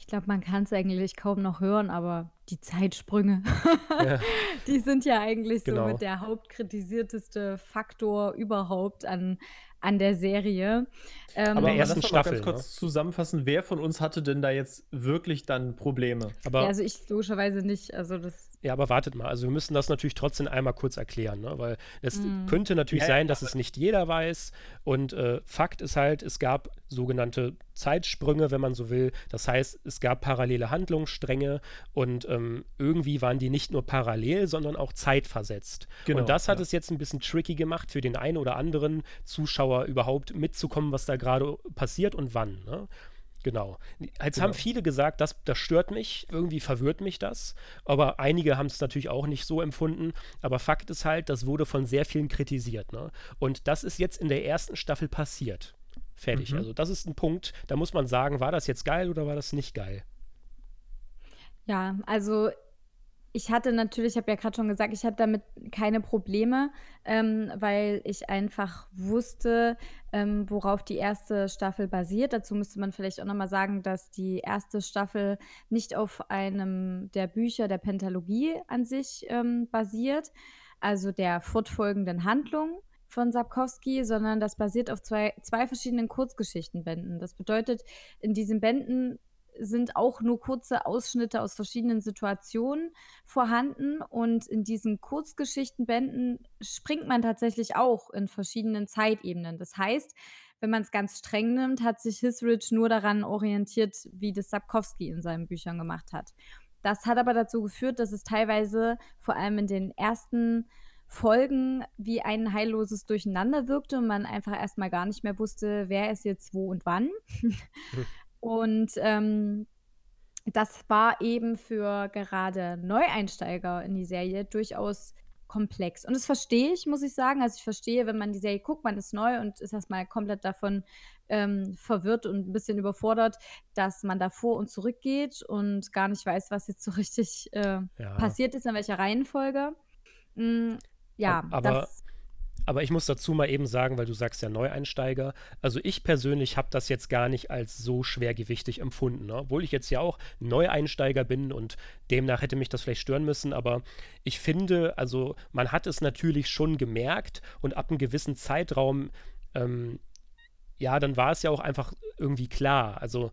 Ich glaube, man kann es eigentlich kaum noch hören, aber die Zeitsprünge, ja. die sind ja eigentlich genau. so mit der hauptkritisierteste Faktor überhaupt an an der Serie. Ähm, aber erst mal Staffel, ganz kurz ne? zusammenfassen, wer von uns hatte denn da jetzt wirklich dann Probleme? Aber, ja, also ich logischerweise nicht. Also das ja, aber wartet mal. Also wir müssen das natürlich trotzdem einmal kurz erklären, ne? weil es mm. könnte natürlich ja, sein, dass es nicht jeder weiß. Und äh, Fakt ist halt, es gab sogenannte Zeitsprünge, wenn man so will. Das heißt, es gab parallele Handlungsstränge und ähm, irgendwie waren die nicht nur parallel, sondern auch zeitversetzt. Genau, und das hat ja. es jetzt ein bisschen tricky gemacht für den einen oder anderen Zuschauer überhaupt mitzukommen, was da gerade passiert und wann. Ne? Genau. Jetzt genau. haben viele gesagt, das, das stört mich, irgendwie verwirrt mich das. Aber einige haben es natürlich auch nicht so empfunden. Aber Fakt ist halt, das wurde von sehr vielen kritisiert. Ne? Und das ist jetzt in der ersten Staffel passiert. Fertig. Mhm. Also, das ist ein Punkt, da muss man sagen, war das jetzt geil oder war das nicht geil? Ja, also ich hatte natürlich, ich habe ja gerade schon gesagt, ich hatte damit keine Probleme, ähm, weil ich einfach wusste, ähm, worauf die erste Staffel basiert. Dazu müsste man vielleicht auch noch mal sagen, dass die erste Staffel nicht auf einem der Bücher der Pentalogie an sich ähm, basiert, also der fortfolgenden Handlung von Sapkowski, sondern das basiert auf zwei, zwei verschiedenen Kurzgeschichtenbänden. Das bedeutet, in diesen Bänden sind auch nur kurze Ausschnitte aus verschiedenen Situationen vorhanden. Und in diesen Kurzgeschichtenbänden springt man tatsächlich auch in verschiedenen Zeitebenen. Das heißt, wenn man es ganz streng nimmt, hat sich Hisrich nur daran orientiert, wie das Sapkowski in seinen Büchern gemacht hat. Das hat aber dazu geführt, dass es teilweise vor allem in den ersten Folgen wie ein heilloses Durcheinander wirkte und man einfach erstmal gar nicht mehr wusste, wer ist jetzt wo und wann. Und ähm, das war eben für gerade Neueinsteiger in die Serie durchaus komplex. Und das verstehe ich, muss ich sagen. Also ich verstehe, wenn man die Serie guckt, man ist neu und ist erstmal komplett davon ähm, verwirrt und ein bisschen überfordert, dass man da vor und zurück geht und gar nicht weiß, was jetzt so richtig äh, ja. passiert ist, in welcher Reihenfolge. Mm, ja, aber das aber ich muss dazu mal eben sagen, weil du sagst ja Neueinsteiger. Also ich persönlich habe das jetzt gar nicht als so schwergewichtig empfunden. Ne? Obwohl ich jetzt ja auch Neueinsteiger bin und demnach hätte mich das vielleicht stören müssen. Aber ich finde, also man hat es natürlich schon gemerkt und ab einem gewissen Zeitraum, ähm, ja, dann war es ja auch einfach irgendwie klar. Also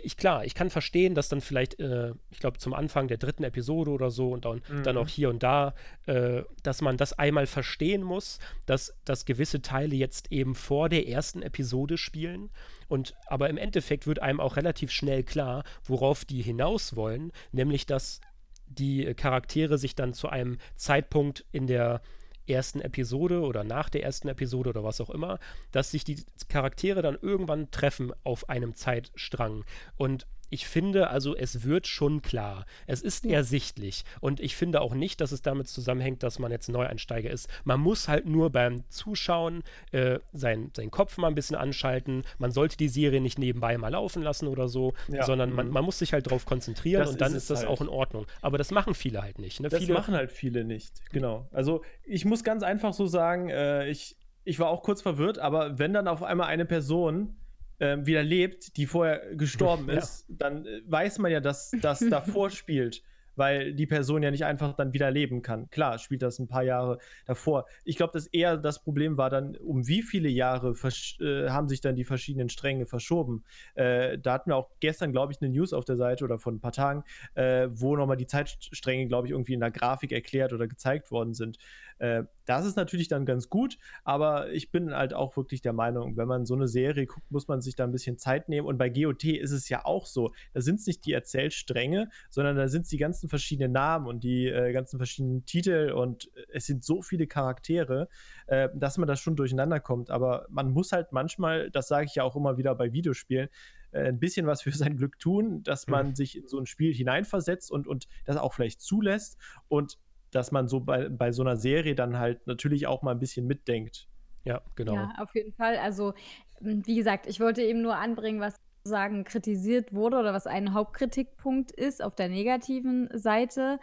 ich klar, ich kann verstehen, dass dann vielleicht, äh, ich glaube, zum Anfang der dritten Episode oder so und dann, mhm. dann auch hier und da, äh, dass man das einmal verstehen muss, dass, dass gewisse Teile jetzt eben vor der ersten Episode spielen. Und aber im Endeffekt wird einem auch relativ schnell klar, worauf die hinaus wollen, nämlich dass die Charaktere sich dann zu einem Zeitpunkt in der ersten Episode oder nach der ersten Episode oder was auch immer, dass sich die Charaktere dann irgendwann treffen auf einem Zeitstrang. Und ich finde, also es wird schon klar. Es ist ja. ersichtlich. Und ich finde auch nicht, dass es damit zusammenhängt, dass man jetzt Neueinsteiger ist. Man muss halt nur beim Zuschauen äh, sein, seinen Kopf mal ein bisschen anschalten. Man sollte die Serie nicht nebenbei mal laufen lassen oder so, ja. sondern man, mhm. man, muss sich halt darauf konzentrieren das und dann ist, ist das halt. auch in Ordnung. Aber das machen viele halt nicht. Ne? Das viele machen halt viele nicht, genau. Also ich muss ganz einfach so sagen, äh, ich, ich war auch kurz verwirrt, aber wenn dann auf einmal eine Person äh, wieder lebt, die vorher gestorben ja. ist, dann äh, weiß man ja, dass das davor spielt, weil die Person ja nicht einfach dann wieder leben kann. Klar, spielt das ein paar Jahre davor. Ich glaube, dass eher das Problem war dann, um wie viele Jahre äh, haben sich dann die verschiedenen Stränge verschoben. Äh, da hatten wir auch gestern, glaube ich, eine News auf der Seite oder von ein paar Tagen, äh, wo nochmal die Zeitstränge, glaube ich, irgendwie in der Grafik erklärt oder gezeigt worden sind. Äh, Das ist natürlich dann ganz gut, aber ich bin halt auch wirklich der Meinung, wenn man so eine Serie guckt, muss man sich da ein bisschen Zeit nehmen. Und bei GOT ist es ja auch so. Da sind es nicht die Erzählstränge, sondern da sind es die ganzen verschiedenen Namen und die äh, ganzen verschiedenen Titel und es sind so viele Charaktere, äh, dass man das schon durcheinander kommt. Aber man muss halt manchmal, das sage ich ja auch immer wieder bei Videospielen, äh, ein bisschen was für sein Glück tun, dass man mhm. sich in so ein Spiel hineinversetzt und, und das auch vielleicht zulässt und dass man so bei, bei so einer Serie dann halt natürlich auch mal ein bisschen mitdenkt. Ja, genau. Ja, auf jeden Fall. Also, wie gesagt, ich wollte eben nur anbringen, was sagen kritisiert wurde oder was ein Hauptkritikpunkt ist auf der negativen Seite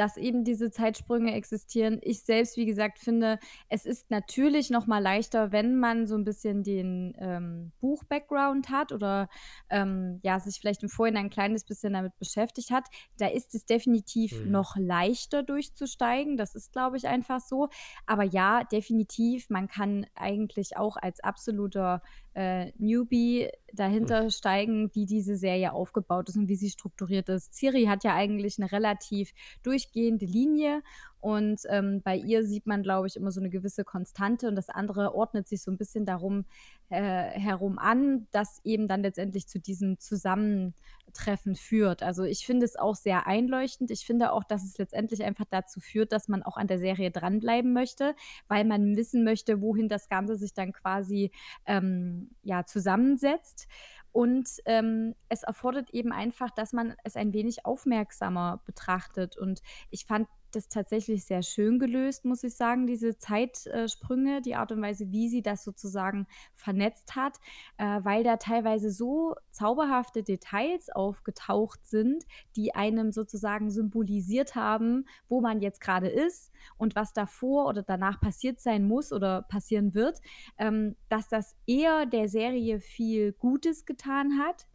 dass eben diese Zeitsprünge existieren. Ich selbst, wie gesagt, finde, es ist natürlich noch mal leichter, wenn man so ein bisschen den ähm, Buch-Background hat oder ähm, ja, sich vielleicht im Vorhinein ein kleines bisschen damit beschäftigt hat. Da ist es definitiv mhm. noch leichter durchzusteigen. Das ist, glaube ich, einfach so. Aber ja, definitiv, man kann eigentlich auch als absoluter äh, Newbie dahinter mhm. steigen, wie diese Serie aufgebaut ist und wie sie strukturiert ist. Ciri hat ja eigentlich eine relativ durchgehende Linie und ähm, bei ihr sieht man, glaube ich, immer so eine gewisse Konstante und das andere ordnet sich so ein bisschen darum äh, herum an, das eben dann letztendlich zu diesem Zusammentreffen führt. Also ich finde es auch sehr einleuchtend. Ich finde auch, dass es letztendlich einfach dazu führt, dass man auch an der Serie dranbleiben möchte, weil man wissen möchte, wohin das Ganze sich dann quasi ähm, ja, zusammensetzt. Und ähm, es erfordert eben einfach, dass man es ein wenig aufmerksamer betrachtet. Und ich fand das tatsächlich sehr schön gelöst, muss ich sagen, diese Zeitsprünge, die Art und Weise, wie sie das sozusagen vernetzt hat, äh, weil da teilweise so zauberhafte Details aufgetaucht sind, die einem sozusagen symbolisiert haben, wo man jetzt gerade ist und was davor oder danach passiert sein muss oder passieren wird, ähm, dass das eher der Serie viel Gutes getan hat,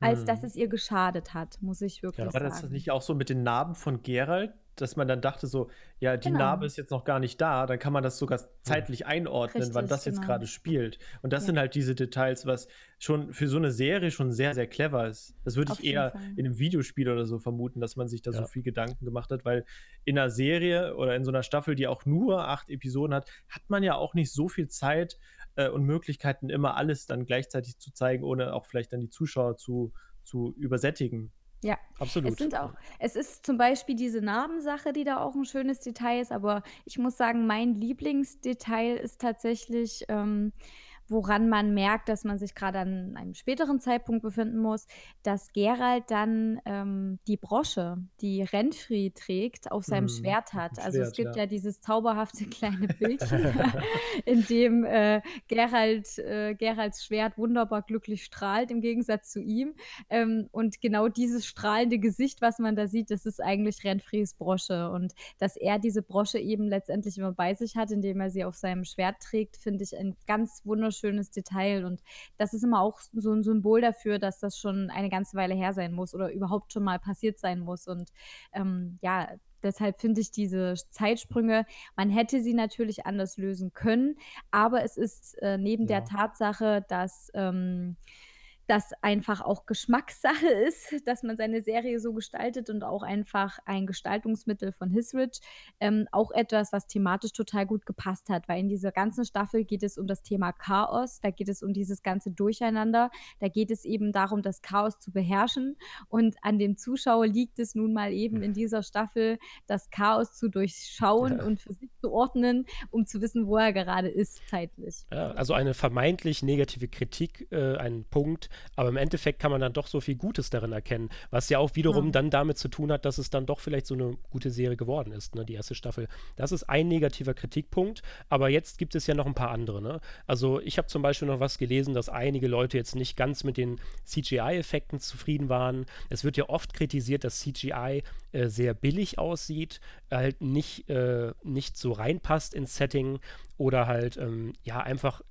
als dass mhm. es ihr geschadet hat, muss ich wirklich ja, sagen. War das nicht auch so mit den Narben von Gerald, dass man dann dachte so, ja, die genau. Narbe ist jetzt noch gar nicht da, dann kann man das sogar zeitlich einordnen, Richtig, wann das jetzt genau. gerade spielt. Und das ja. sind halt diese Details, was schon für so eine Serie schon sehr, sehr clever ist. Das würde ich eher in einem Videospiel oder so vermuten, dass man sich da ja. so viel Gedanken gemacht hat, weil in einer Serie oder in so einer Staffel, die auch nur acht Episoden hat, hat man ja auch nicht so viel Zeit äh, und Möglichkeiten, immer alles dann gleichzeitig zu zeigen, ohne auch vielleicht dann die Zuschauer zu, zu übersättigen. Ja, absolut. Es sind auch, es ist zum Beispiel diese Narbensache, die da auch ein schönes Detail ist, aber ich muss sagen, mein Lieblingsdetail ist tatsächlich ähm, woran man merkt, dass man sich gerade an einem späteren Zeitpunkt befinden muss, dass Gerald dann ähm, die Brosche, die Renfri trägt, auf seinem mm, Schwert hat. Also Schwert, es gibt ja. ja. dieses zauberhafte kleine Bildchen, in dem äh, Gerald, äh, Geralds Schwert wunderbar glücklich strahlt, im Gegensatz zu ihm. Ähm, und genau dieses strahlende Gesicht, was man da sieht, das ist eigentlich Renfris Brosche. Und dass er diese Brosche eben letztendlich immer bei sich hat, indem er sie auf seinem Schwert trägt, finde ich ein ganz wunderschönes wunderschönes Detail. Und das ist immer auch so ein Symbol dafür, dass das schon eine ganze Weile her sein muss oder überhaupt schon mal passiert sein muss. Und ähm, ja, deshalb finde ich diese Zeitsprünge, man hätte sie natürlich anders lösen können, aber es ist äh, neben ja. der Tatsache, dass ähm, das einfach auch Geschmackssache ist, dass man seine Serie so gestaltet und auch einfach ein Gestaltungsmittel von Hisrich. Ähm, auch etwas, was thematisch total gut gepasst hat, weil in dieser ganzen Staffel geht es um das Thema Chaos, da geht es um dieses ganze Durcheinander, da geht es eben darum, das Chaos zu beherrschen und an dem Zuschauer liegt es nun mal eben in dieser Staffel, das Chaos zu durchschauen ja. und für sich zu ordnen, um zu wissen, wo er gerade ist zeitlich. Ja, also eine vermeintlich negative Kritik, äh, ein Punkt, aber im Endeffekt kann man dann doch so viel Gutes darin erkennen, was ja auch wiederum ja. dann damit zu tun hat, dass es dann doch vielleicht so eine gute Serie geworden ist, ne, die erste Staffel. Das ist ein negativer Kritikpunkt, aber jetzt gibt es ja noch ein paar andere. Ne? Also ich habe zum Beispiel noch was gelesen, dass einige Leute jetzt nicht ganz mit den CGI-Effekten zufrieden waren. Es wird ja oft kritisiert, dass CGI äh, sehr billig aussieht, halt nicht, äh, nicht so reinpasst ins Setting oder halt ähm, ja einfach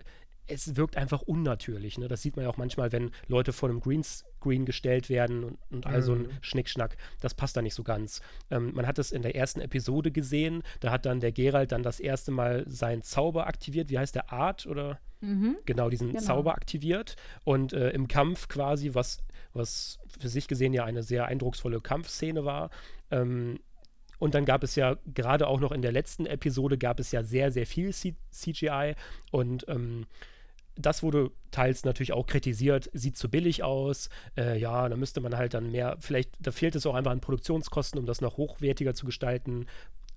es wirkt einfach unnatürlich. Ne? Das sieht man ja auch manchmal, wenn Leute vor einem Greenscreen gestellt werden und, und all so ein mhm. Schnickschnack. Das passt da nicht so ganz. Ähm, man hat es in der ersten Episode gesehen. Da hat dann der Gerald dann das erste Mal seinen Zauber aktiviert. Wie heißt der Art oder? Mhm. Genau, diesen genau. Zauber aktiviert. Und äh, im Kampf quasi, was, was für sich gesehen ja eine sehr eindrucksvolle Kampfszene war, ähm, und dann gab es ja gerade auch noch in der letzten Episode gab es ja sehr, sehr viel C CGI und ähm, das wurde teils natürlich auch kritisiert, sieht zu billig aus. Äh, ja, da müsste man halt dann mehr, vielleicht, da fehlt es auch einfach an Produktionskosten, um das noch hochwertiger zu gestalten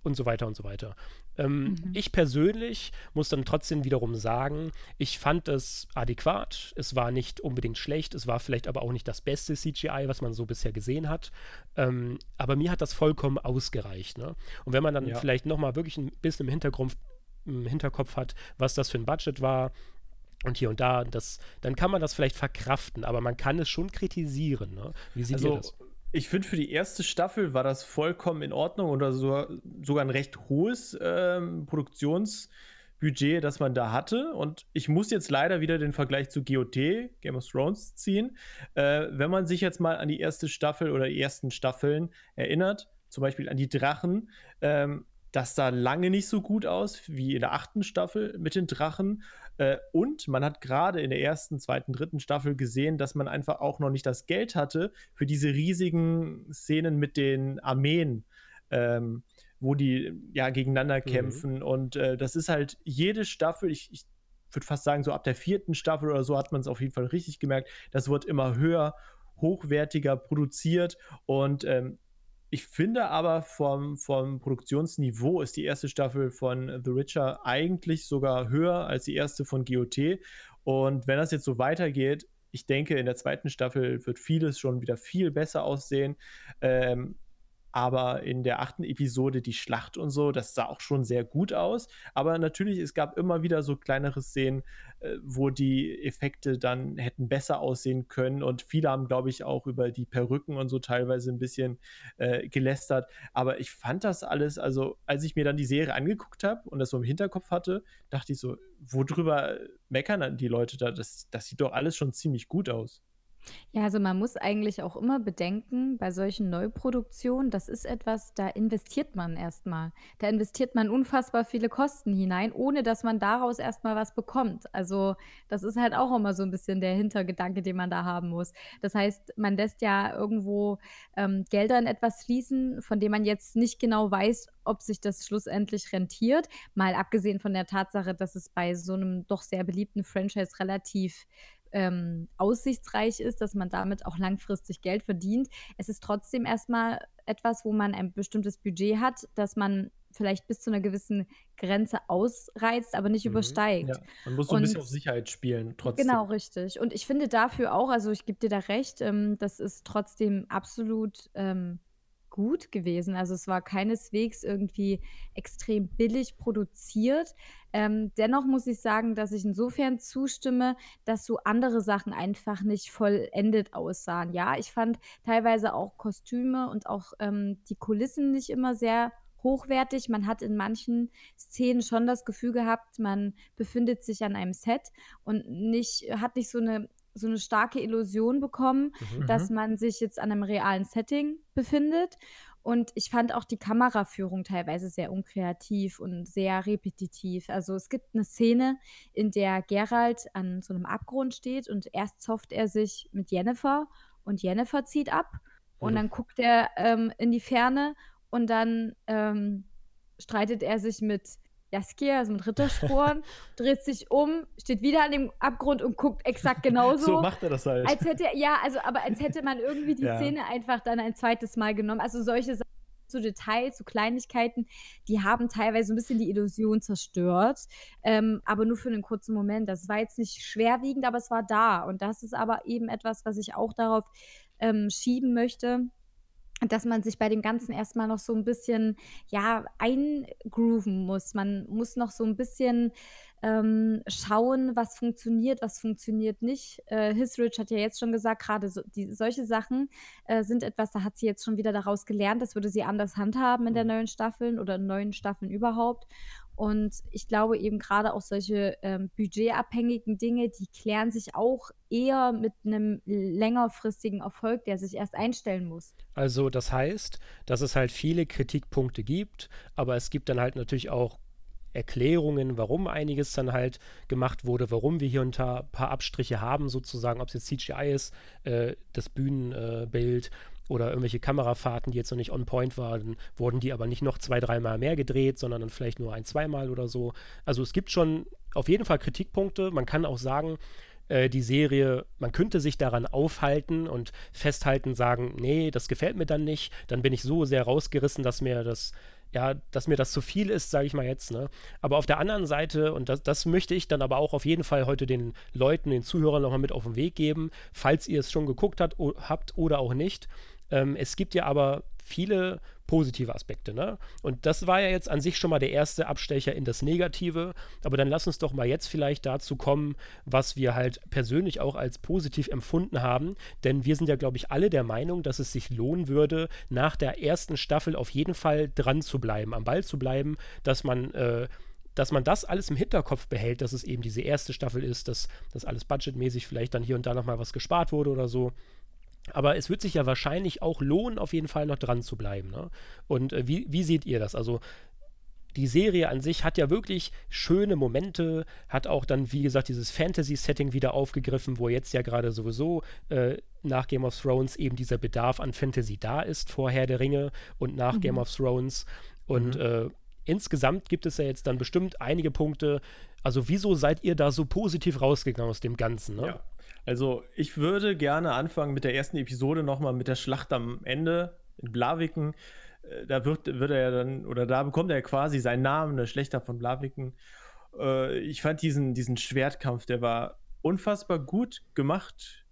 und so weiter und so weiter. Ähm, mhm. Ich persönlich muss dann trotzdem wiederum sagen, ich fand es adäquat. Es war nicht unbedingt schlecht, es war vielleicht aber auch nicht das beste CGI, was man so bisher gesehen hat. Ähm, aber mir hat das vollkommen ausgereicht. Ne? Und wenn man dann ja. vielleicht nochmal wirklich ein bisschen im Hintergrund im Hinterkopf hat, was das für ein Budget war, und hier und da, das, dann kann man das vielleicht verkraften, aber man kann es schon kritisieren. Ne? Wie sieht also, ihr das? Ich finde, für die erste Staffel war das vollkommen in Ordnung oder so, sogar ein recht hohes ähm, Produktionsbudget, das man da hatte. Und ich muss jetzt leider wieder den Vergleich zu GOT, Game of Thrones, ziehen. Äh, wenn man sich jetzt mal an die erste Staffel oder die ersten Staffeln erinnert, zum Beispiel an die Drachen, ähm, das sah lange nicht so gut aus wie in der achten Staffel mit den Drachen. Äh, und man hat gerade in der ersten, zweiten, dritten Staffel gesehen, dass man einfach auch noch nicht das Geld hatte für diese riesigen Szenen mit den Armeen. Ähm, wo die ja gegeneinander mhm. kämpfen. Mhm. Und äh, das ist halt jede Staffel, ich, ich würde fast sagen, so ab der vierten Staffel oder so hat man es auf jeden Fall richtig gemerkt. Das wird immer höher, hochwertiger produziert und ähm, ich finde aber vom, vom Produktionsniveau ist die erste Staffel von The Witcher eigentlich sogar höher als die erste von GOT. Und wenn das jetzt so weitergeht, ich denke, in der zweiten Staffel wird vieles schon wieder viel besser aussehen. Ähm, aber in der achten Episode die Schlacht und so, das sah auch schon sehr gut aus. Aber natürlich, es gab immer wieder so kleinere Szenen, äh, wo die Effekte dann hätten besser aussehen können. Und viele haben, glaube ich, auch über die Perücken und so teilweise ein bisschen äh, gelästert. Aber ich fand das alles, also als ich mir dann die Serie angeguckt habe und das so im Hinterkopf hatte, dachte ich so, worüber meckern dann die Leute da? Das, das sieht doch alles schon ziemlich gut aus. Ja, also man muss eigentlich auch immer bedenken, bei solchen Neuproduktionen, das ist etwas, da investiert man erstmal. Da investiert man unfassbar viele Kosten hinein, ohne dass man daraus erstmal was bekommt. Also das ist halt auch immer so ein bisschen der Hintergedanke, den man da haben muss. Das heißt, man lässt ja irgendwo ähm, Gelder in etwas fließen, von dem man jetzt nicht genau weiß, ob sich das schlussendlich rentiert. Mal abgesehen von der Tatsache, dass es bei so einem doch sehr beliebten Franchise relativ ähm, aussichtsreich ist, dass man damit auch langfristig Geld verdient. Es ist trotzdem erstmal etwas, wo man ein bestimmtes Budget hat, dass man vielleicht bis zu einer gewissen Grenze ausreizt, aber nicht mhm. übersteigt. Ja, man muss so ein bisschen auf Sicherheit spielen, trotzdem. Genau, richtig. Und ich finde dafür auch, also ich gebe dir da recht, ähm, das ist trotzdem absolut ähm, gut gewesen. Also es war keineswegs irgendwie extrem billig produziert. Ähm, dennoch muss ich sagen, dass ich insofern zustimme, dass so andere Sachen einfach nicht vollendet aussahen. Ja, ich fand teilweise auch Kostüme und auch ähm, die Kulissen nicht immer sehr hochwertig. Man hat in manchen Szenen schon das Gefühl gehabt, man befindet sich an einem Set und nicht, hat nicht so eine so eine starke Illusion bekommen, mhm. dass mhm. man sich jetzt an einem realen Setting befindet. Und ich fand auch die Kameraführung teilweise sehr unkreativ und sehr repetitiv. Also es gibt eine Szene, in der Gerald an so einem Abgrund steht und erst zofft er sich mit Jennifer und Jennifer zieht ab. Und mhm. dann guckt er ähm, in die Ferne und dann ähm, streitet er sich mit Jaskier, also mit Rittersporen, dreht sich um, steht wieder an dem Abgrund und guckt exakt genauso. so macht er das halt. Als hätte, ja, also, aber als hätte man irgendwie die ja. Szene einfach dann ein zweites Mal genommen. Also solche Sachen so Details, so Kleinigkeiten, die haben teilweise ein bisschen die Illusion zerstört, ähm, aber nur für einen kurzen Moment. Das war jetzt nicht schwerwiegend, aber es war da. Und das ist aber eben etwas, was ich auch darauf ähm, schieben möchte dass man sich bei dem Ganzen erstmal noch so ein bisschen, ja, eingrooven muss. Man muss noch so ein bisschen ähm, schauen, was funktioniert, was funktioniert nicht. Äh, Hisrich hat ja jetzt schon gesagt, gerade so, solche Sachen äh, sind etwas, da hat sie jetzt schon wieder daraus gelernt, das würde sie anders handhaben in der mhm. neuen Staffeln oder in neuen Staffeln überhaupt. Und ich glaube eben gerade auch solche ähm, budgetabhängigen Dinge, die klären sich auch eher mit einem längerfristigen Erfolg, der sich erst einstellen muss. Also das heißt, dass es halt viele Kritikpunkte gibt, aber es gibt dann halt natürlich auch Erklärungen, warum einiges dann halt gemacht wurde, warum wir hier ein paar Abstriche haben, sozusagen, ob es jetzt CGI ist, äh, das Bühnenbild oder irgendwelche Kamerafahrten, die jetzt noch nicht on point waren, wurden die aber nicht noch zwei, dreimal mehr gedreht, sondern dann vielleicht nur ein, zweimal oder so. Also es gibt schon auf jeden Fall Kritikpunkte. Man kann auch sagen, äh, die Serie, man könnte sich daran aufhalten und festhalten, sagen, nee, das gefällt mir dann nicht, dann bin ich so sehr rausgerissen, dass mir das ja, dass mir das zu viel ist, sage ich mal jetzt. Ne? Aber auf der anderen Seite, und das, das möchte ich dann aber auch auf jeden Fall heute den Leuten, den Zuhörern nochmal mit auf den Weg geben, falls ihr es schon geguckt habt, habt oder auch nicht. Ähm, es gibt ja aber viele positive Aspekte. Ne? Und das war ja jetzt an sich schon mal der erste Abstecher in das Negative. Aber dann lass uns doch mal jetzt vielleicht dazu kommen, was wir halt persönlich auch als positiv empfunden haben. Denn wir sind ja, glaube ich, alle der Meinung, dass es sich lohnen würde, nach der ersten Staffel auf jeden Fall dran zu bleiben, am Ball zu bleiben, dass man. Äh, dass man das alles im Hinterkopf behält, dass es eben diese erste Staffel ist, dass das alles budgetmäßig vielleicht dann hier und da nochmal was gespart wurde oder so. Aber es wird sich ja wahrscheinlich auch lohnen, auf jeden Fall noch dran zu bleiben. Ne? Und äh, wie, wie seht ihr das? Also die Serie an sich hat ja wirklich schöne Momente, hat auch dann, wie gesagt, dieses Fantasy-Setting wieder aufgegriffen, wo jetzt ja gerade sowieso äh, nach Game of Thrones eben dieser Bedarf an Fantasy da ist, vor Herr der Ringe und nach mhm. Game of Thrones. Und mhm. äh, insgesamt gibt es ja jetzt dann bestimmt einige Punkte. Also, wieso seid ihr da so positiv rausgegangen aus dem Ganzen? Ne? Ja. Also, ich würde gerne anfangen mit der ersten Episode nochmal mit der Schlacht am Ende in Blaviken. Äh, da wird, wird er ja dann, oder da bekommt er quasi seinen Namen, der Schlechter von Blaviken. Äh, ich fand diesen, diesen Schwertkampf, der war unfassbar gut gemacht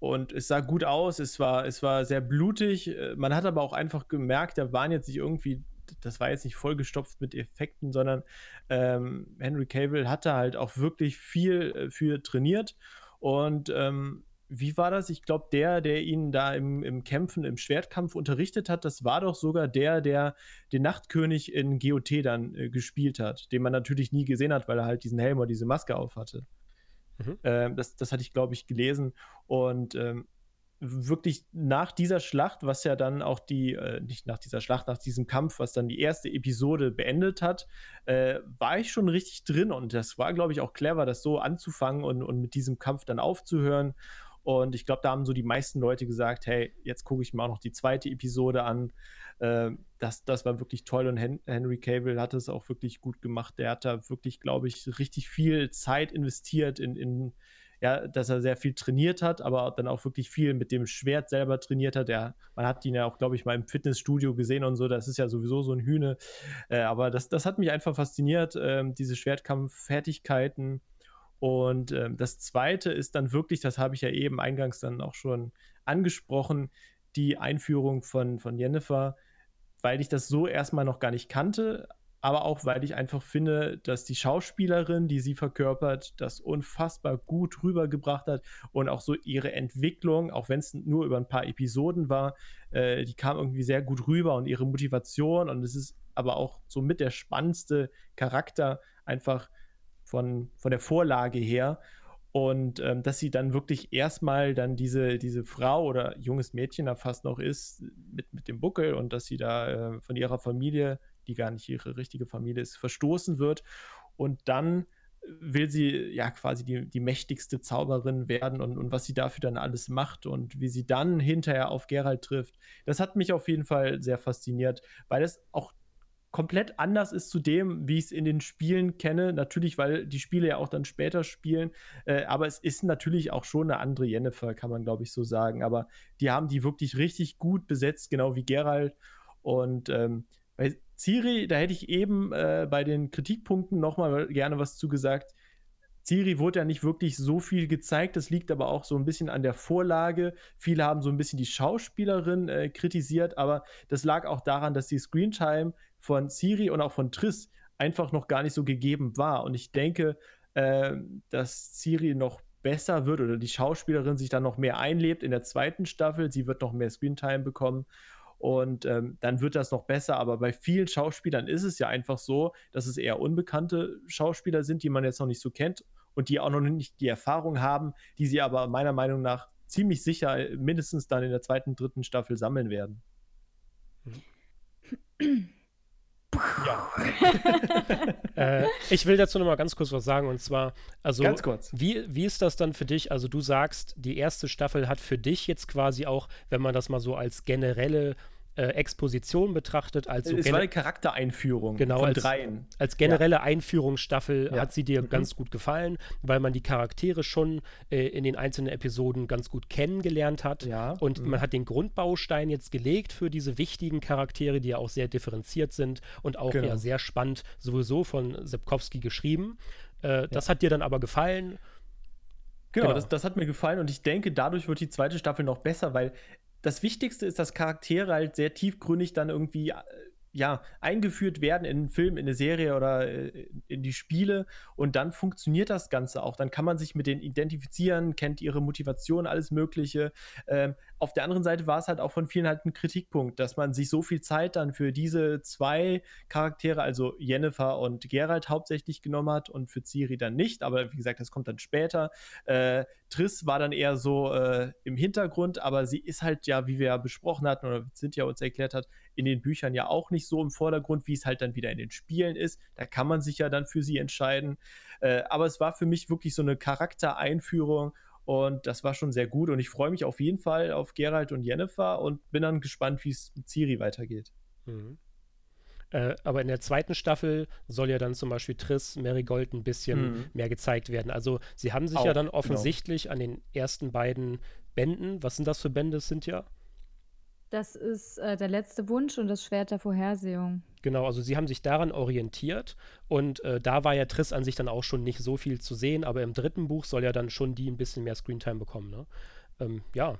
und es sah gut aus. Es war, es war sehr blutig. Äh, man hat aber auch einfach gemerkt, da waren jetzt nicht irgendwie das war jetzt nicht vollgestopft mit Effekten, sondern ähm, Henry Cable hatte halt auch wirklich viel für trainiert und ähm, wie war das? Ich glaube, der, der ihn da im, im Kämpfen, im Schwertkampf unterrichtet hat, das war doch sogar der, der den Nachtkönig in GOT dann äh, gespielt hat, den man natürlich nie gesehen hat, weil er halt diesen Helm oder diese Maske auf hatte. Mhm. Ähm, das, das hatte ich, glaube ich, gelesen. Und ähm, wirklich nach dieser Schlacht, was ja dann auch die, äh, nicht nach dieser Schlacht, nach diesem Kampf, was dann die erste Episode beendet hat, äh, war ich schon richtig drin und das war, glaube ich, auch clever, das so anzufangen und, und mit diesem Kampf dann aufzuhören. Und ich glaube, da haben so die meisten Leute gesagt, hey, jetzt gucke ich mir auch noch die zweite Episode an. Äh, das, das war wirklich toll und Hen Henry Cable hat es auch wirklich gut gemacht. Der hat da wirklich, glaube ich, richtig viel Zeit investiert in, in ja, dass er sehr viel trainiert hat, aber dann auch wirklich viel mit dem Schwert selber trainiert hat. Er, man hat ihn ja auch, glaube ich, mal im Fitnessstudio gesehen und so. Das ist ja sowieso so ein Hühne. Äh, aber das, das hat mich einfach fasziniert, äh, diese Schwertkampffertigkeiten. Und äh, das zweite ist dann wirklich, das habe ich ja eben eingangs dann auch schon angesprochen, die Einführung von, von Jennifer, weil ich das so erstmal noch gar nicht kannte, aber auch, weil ich einfach finde, dass die Schauspielerin, die sie verkörpert, das unfassbar gut rübergebracht hat und auch so ihre Entwicklung, auch wenn es nur über ein paar Episoden war, äh, die kam irgendwie sehr gut rüber und ihre Motivation und es ist aber auch so mit der spannendste Charakter einfach von, von der Vorlage her. Und ähm, dass sie dann wirklich erstmal dann diese, diese Frau oder junges Mädchen da fast noch ist mit, mit dem Buckel und dass sie da äh, von ihrer Familie die gar nicht ihre richtige Familie ist, verstoßen wird. Und dann will sie ja quasi die, die mächtigste Zauberin werden und, und was sie dafür dann alles macht und wie sie dann hinterher auf Geralt trifft. Das hat mich auf jeden Fall sehr fasziniert, weil es auch komplett anders ist zu dem, wie ich es in den Spielen kenne. Natürlich, weil die Spiele ja auch dann später spielen. Äh, aber es ist natürlich auch schon eine andere Jennifer, kann man glaube ich so sagen. Aber die haben die wirklich richtig gut besetzt, genau wie Geralt. Und ähm, Ciri, da hätte ich eben äh, bei den Kritikpunkten nochmal gerne was zugesagt. Ciri wurde ja nicht wirklich so viel gezeigt. Das liegt aber auch so ein bisschen an der Vorlage. Viele haben so ein bisschen die Schauspielerin äh, kritisiert, aber das lag auch daran, dass die Screentime von Ciri und auch von Triss einfach noch gar nicht so gegeben war. Und ich denke, äh, dass Ciri noch besser wird oder die Schauspielerin sich dann noch mehr einlebt in der zweiten Staffel. Sie wird noch mehr Screentime bekommen. Und ähm, dann wird das noch besser. Aber bei vielen Schauspielern ist es ja einfach so, dass es eher unbekannte Schauspieler sind, die man jetzt noch nicht so kennt und die auch noch nicht die Erfahrung haben, die sie aber meiner Meinung nach ziemlich sicher mindestens dann in der zweiten, dritten Staffel sammeln werden. Ja. äh, ich will dazu noch mal ganz kurz was sagen und zwar, also ganz kurz. Wie, wie ist das dann für dich? Also du sagst, die erste Staffel hat für dich jetzt quasi auch, wenn man das mal so als generelle äh, Exposition betrachtet. Als so es war eine Charaktereinführung genau, von als, dreien. Als generelle ja. Einführungsstaffel ja. hat sie dir mhm. ganz gut gefallen, weil man die Charaktere schon äh, in den einzelnen Episoden ganz gut kennengelernt hat. Ja. Und mhm. man hat den Grundbaustein jetzt gelegt für diese wichtigen Charaktere, die ja auch sehr differenziert sind und auch genau. ja sehr spannend sowieso von Sepkowski geschrieben. Äh, das hat dir dann aber gefallen. Genau, genau. Das, das, hat mir gefallen und ich denke, dadurch wird die zweite Staffel noch besser, weil das Wichtigste ist, dass Charaktere halt sehr tiefgründig dann irgendwie äh, ja, eingeführt werden in einen Film, in eine Serie oder äh, in die Spiele und dann funktioniert das Ganze auch. Dann kann man sich mit denen identifizieren, kennt ihre Motivation, alles Mögliche. Ähm, auf der anderen Seite war es halt auch von vielen halt ein Kritikpunkt, dass man sich so viel Zeit dann für diese zwei Charaktere, also Jennifer und Gerald hauptsächlich genommen hat und für Ciri dann nicht, aber wie gesagt, das kommt dann später. Äh, Triss war dann eher so äh, im Hintergrund, aber sie ist halt ja, wie wir ja besprochen hatten oder Cynthia uns erklärt hat, in den Büchern ja auch nicht so im Vordergrund, wie es halt dann wieder in den Spielen ist. Da kann man sich ja dann für sie entscheiden. Äh, aber es war für mich wirklich so eine Charaktereinführung und das war schon sehr gut. Und ich freue mich auf jeden Fall auf Gerald und Jennifer und bin dann gespannt, wie es mit Ciri weitergeht. Mhm. Äh, aber in der zweiten Staffel soll ja dann zum Beispiel Triss, Marigold ein bisschen mhm. mehr gezeigt werden. Also sie haben sich Auch, ja dann genau. offensichtlich genau. an den ersten beiden Bänden, was sind das für Bände, sind ja? Das ist äh, der letzte Wunsch und das Schwert der Vorhersehung. Genau, also sie haben sich daran orientiert und äh, da war ja Triss an sich dann auch schon nicht so viel zu sehen, aber im dritten Buch soll ja dann schon die ein bisschen mehr Screentime bekommen. Ne? Ähm, ja,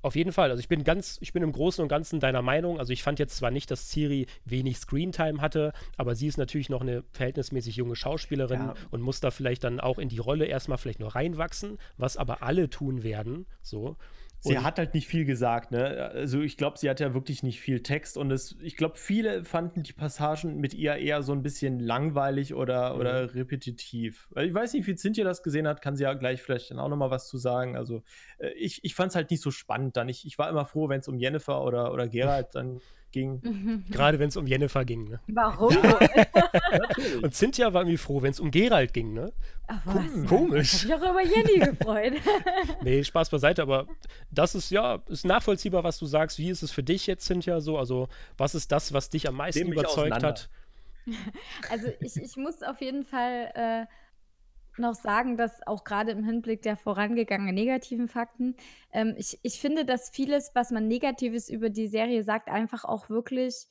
auf jeden Fall. Also ich bin ganz, ich bin im Großen und Ganzen deiner Meinung. Also ich fand jetzt zwar nicht, dass Ciri wenig Screentime hatte, aber sie ist natürlich noch eine verhältnismäßig junge Schauspielerin ja. und muss da vielleicht dann auch in die Rolle erstmal vielleicht nur reinwachsen, was aber alle tun werden. So. Sie und hat halt nicht viel gesagt, ne? Also ich glaube, sie hat ja wirklich nicht viel Text und es, ich glaube, viele fanden die Passagen mit ihr eher so ein bisschen langweilig oder, mhm. oder repetitiv. Ich weiß nicht, wie Cynthia das gesehen hat, kann sie ja gleich vielleicht dann auch noch mal was zu sagen. Also äh, ich, ich fand es halt nicht so spannend dann. Ich, ich war immer froh, wenn es um Jennifer oder, oder Gerald dann ging. Mhm. Gerade wenn es um Jennifer ging. Ne? Warum? und Cynthia war irgendwie froh, wenn es um Gerald ging. Ne? Ach, was? Komisch. Ich habe mich auch über Jenny gefreut. nee, Spaß beiseite, aber das ist ja ist nachvollziehbar, was du sagst. Wie ist es für dich jetzt, Cynthia, so? Also, was ist das, was dich am meisten überzeugt hat? Also, ich, ich muss auf jeden Fall. Äh, noch sagen, dass auch gerade im Hinblick der vorangegangenen negativen Fakten, ähm, ich, ich finde, dass vieles, was man Negatives über die Serie sagt, einfach auch wirklich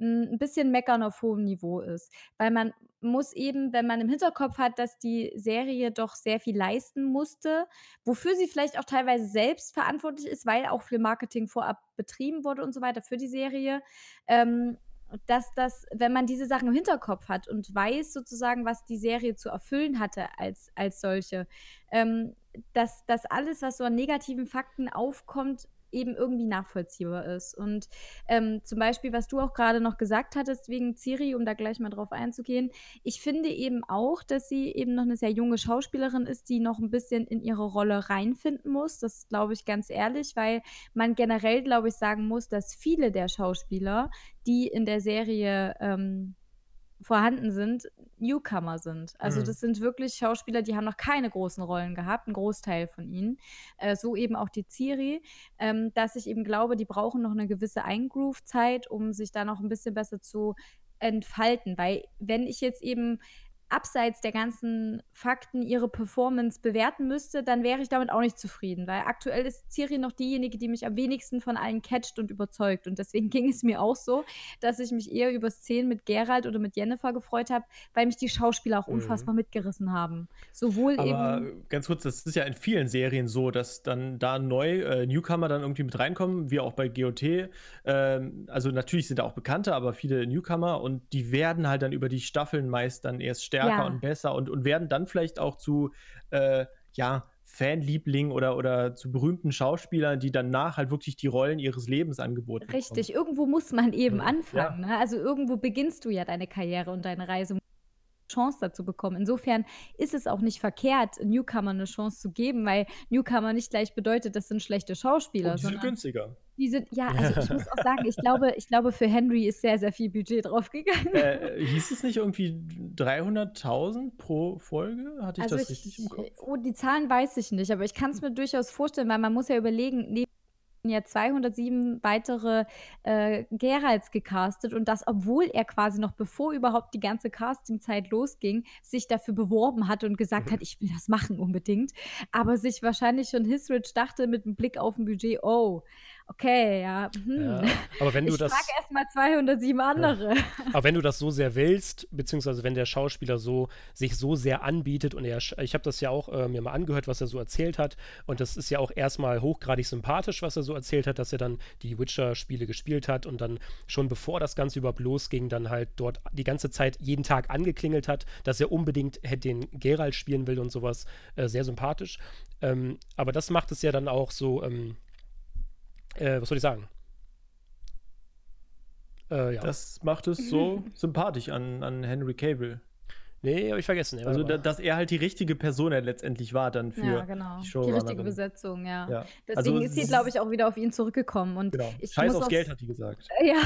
ein bisschen meckern auf hohem Niveau ist. Weil man muss eben, wenn man im Hinterkopf hat, dass die Serie doch sehr viel leisten musste, wofür sie vielleicht auch teilweise selbst verantwortlich ist, weil auch viel Marketing vorab betrieben wurde und so weiter für die Serie, ähm, dass das, wenn man diese Sachen im Hinterkopf hat und weiß sozusagen, was die Serie zu erfüllen hatte als, als solche, ähm, dass das alles, was so an negativen Fakten aufkommt, eben irgendwie nachvollziehbar ist. Und ähm, zum Beispiel, was du auch gerade noch gesagt hattest wegen Ciri, um da gleich mal drauf einzugehen, ich finde eben auch, dass sie eben noch eine sehr junge Schauspielerin ist, die noch ein bisschen in ihre Rolle reinfinden muss. Das glaube ich ganz ehrlich, weil man generell, glaube ich, sagen muss, dass viele der Schauspieler, die in der Serie ähm, vorhanden sind, Newcomer sind. Also mhm. das sind wirklich Schauspieler, die haben noch keine großen Rollen gehabt, ein Großteil von ihnen. Äh, so eben auch die Ciri, ähm, dass ich eben glaube, die brauchen noch eine gewisse Eingroove-Zeit, um sich da noch ein bisschen besser zu entfalten. Weil wenn ich jetzt eben abseits der ganzen Fakten ihre Performance bewerten müsste, dann wäre ich damit auch nicht zufrieden, weil aktuell ist Ciri noch diejenige, die mich am wenigsten von allen catcht und überzeugt. Und deswegen ging es mir auch so, dass ich mich eher über Szenen mit Gerald oder mit Jennifer gefreut habe, weil mich die Schauspieler auch mhm. unfassbar mitgerissen haben. Sowohl Aber eben. Ganz kurz, das ist ja in vielen Serien so, dass dann da neu äh, Newcomer dann irgendwie mit reinkommen, wie auch bei GOT. Ähm, also natürlich sind da auch Bekannte, aber viele Newcomer und die werden halt dann über die Staffeln meist dann erst stärker stärker ja. und besser und, und werden dann vielleicht auch zu, äh, ja, Fanliebling oder, oder zu berühmten Schauspielern, die danach halt wirklich die Rollen ihres Lebens angeboten Richtig, bekommen. irgendwo muss man eben anfangen. Ja. Ne? Also irgendwo beginnst du ja deine Karriere und deine Reise. Chance dazu bekommen. Insofern ist es auch nicht verkehrt, Newcomer eine Chance zu geben, weil Newcomer nicht gleich bedeutet, das sind schlechte Schauspieler. Und die sind günstiger. Die sind, ja, also ich muss auch sagen, ich glaube, ich glaube, für Henry ist sehr, sehr viel Budget draufgegangen. Äh, hieß es nicht irgendwie 300.000 pro Folge? Hatte ich Also das richtig im Kopf? oh, die Zahlen weiß ich nicht, aber ich kann es mir durchaus vorstellen, weil man muss ja überlegen, neben ja 207 weitere äh, Geralts gecastet und das, obwohl er quasi noch bevor überhaupt die ganze Castingzeit losging, sich dafür beworben hat und gesagt hat, ich will das machen unbedingt, aber sich wahrscheinlich schon Hisrich dachte mit einem Blick auf ein Budget, oh, okay, ja, hm. Ja, aber wenn du ich das, frage erstmal 207 andere. aber wenn du das so sehr willst, beziehungsweise wenn der Schauspieler so sich so sehr anbietet und er, ich habe das ja auch äh, mir mal angehört, was er so erzählt hat und das ist ja auch erstmal hochgradig sympathisch, was er so erzählt hat, dass er dann die Witcher-Spiele gespielt hat und dann schon bevor das Ganze überhaupt losging, dann halt dort die ganze Zeit jeden Tag angeklingelt hat, dass er unbedingt hätte den Geralt spielen will und sowas, äh, sehr sympathisch. Ähm, aber das macht es ja dann auch so, ähm, äh, was soll ich sagen? Äh, ja. Das macht es so sympathisch an, an Henry Cavill. Nee, habe ich vergessen. Also, da, dass er halt die richtige Person er letztendlich war dann für ja, genau. die Die richtige Besetzung, ja. Ja. Deswegen Also, ist sie, glaube ich, auch wieder auf ihn zurückgekommen. Und Genau. ich Scheiß muss aufs Geld, hat die gesagt. Ja,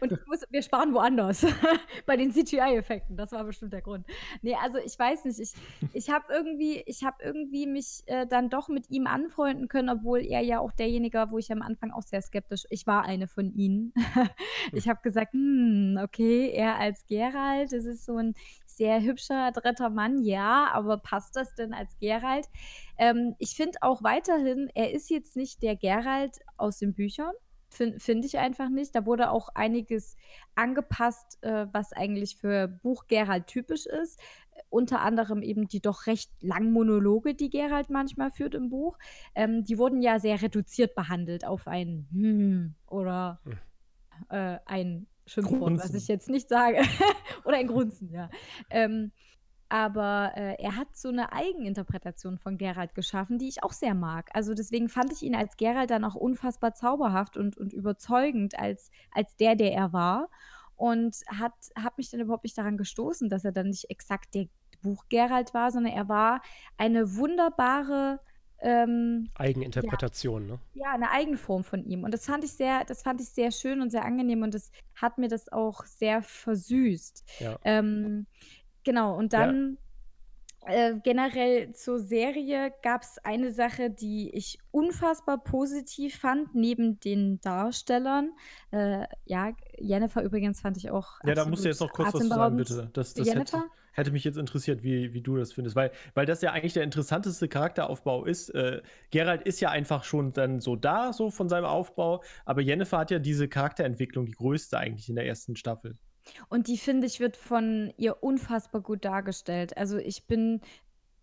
und ich muss, wir sparen woanders. Bei den CGI-Effekten. Das war bestimmt der Grund. Nee, also ich weiß nicht. Ich, ich habe irgendwie, ich habe irgendwie mich äh, dann doch mit ihm anfreunden können, obwohl er ja auch derjenige war, wo ich am Anfang auch sehr skeptisch, ich war eine von ihnen. ich habe gesagt, hm, okay, er als Geralt, das ist so ein sehr hübscher dritter Mann, ja, aber passt das denn als Geralt? Ähm, ich finde auch weiterhin, er ist jetzt nicht der Geralt aus den Büchern. Finde find ich einfach nicht. Da wurde auch einiges angepasst, äh, was eigentlich für Buch Geralt typisch ist. Unter anderem eben die doch recht langen Monologe, die Geralt manchmal führt im Buch. Ähm, die wurden ja sehr reduziert behandelt auf ein Hm oder Hm. äh, ein Schimpfwort, was Grunzen. ich jetzt nicht sage. oder ein Grunzen, ja. Ähm, aber äh, er hat so eine Eigeninterpretation von Geralt geschaffen, die ich auch sehr mag. Also deswegen fand ich ihn als Geralt dann auch unfassbar zauberhaft und, und überzeugend als, als der, der er war. Und hat, hat mich dann überhaupt nicht daran gestoßen, dass er dann nicht exakt der Buch Geralt war, sondern er war eine wunderbare ähm, Eigeninterpretation, ne? ja, eine Eigenform von ihm. Und das fand ich sehr, das fand ich sehr schön und sehr angenehm und das hat mir das auch sehr versüßt. Ja. Ähm, genau, und Ja. dann äh, generell zur Serie gab es eine Sache, die ich unfassbar positiv fand, neben den Darstellern. Äh, ja, Jennifer übrigens fand ich auch. Ja, da musst du jetzt noch kurz was zu sagen, bitte. Das, das Jennifer? hätte mich jetzt interessiert, wie, wie du das findest. Weil, weil das ja eigentlich der interessanteste Charakteraufbau ist. Äh, Geralt ist ja einfach schon dann so da, so von seinem Aufbau. Aber Jennifer hat ja diese Charakterentwicklung, die größte eigentlich in der ersten Staffel. Und die, finde ich, wird von ihr unfassbar gut dargestellt. Also ich bin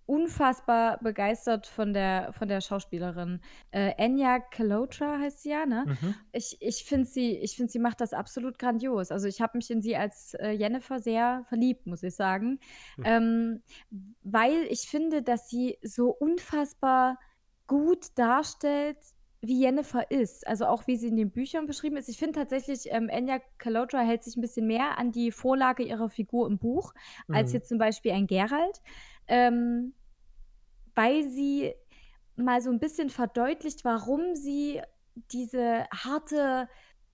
unfassbar begeistert von der, von der Schauspielerin. Äh, Enya Kalotra heißt sie ja, ne? Mhm. Ich, ich finde sie, ich find, sie macht das absolut grandios. Also ich habe mich in sie als äh, Jennifer sehr verliebt, muss ich sagen. Hm. Ähm, weil ich finde, dass sie so unfassbar gut darstellt, wie Jennifer ist. Also auch wie sie in den Büchern beschrieben ist. Ich finde tatsächlich, ähm, Enya Kalotra hält sich ein bisschen mehr an die Vorlage ihrer Figur im Buch, als Mhm. jetzt zum Beispiel ein Geralt. Ähm, weil sie mal so ein bisschen verdeutlicht, warum sie diese harte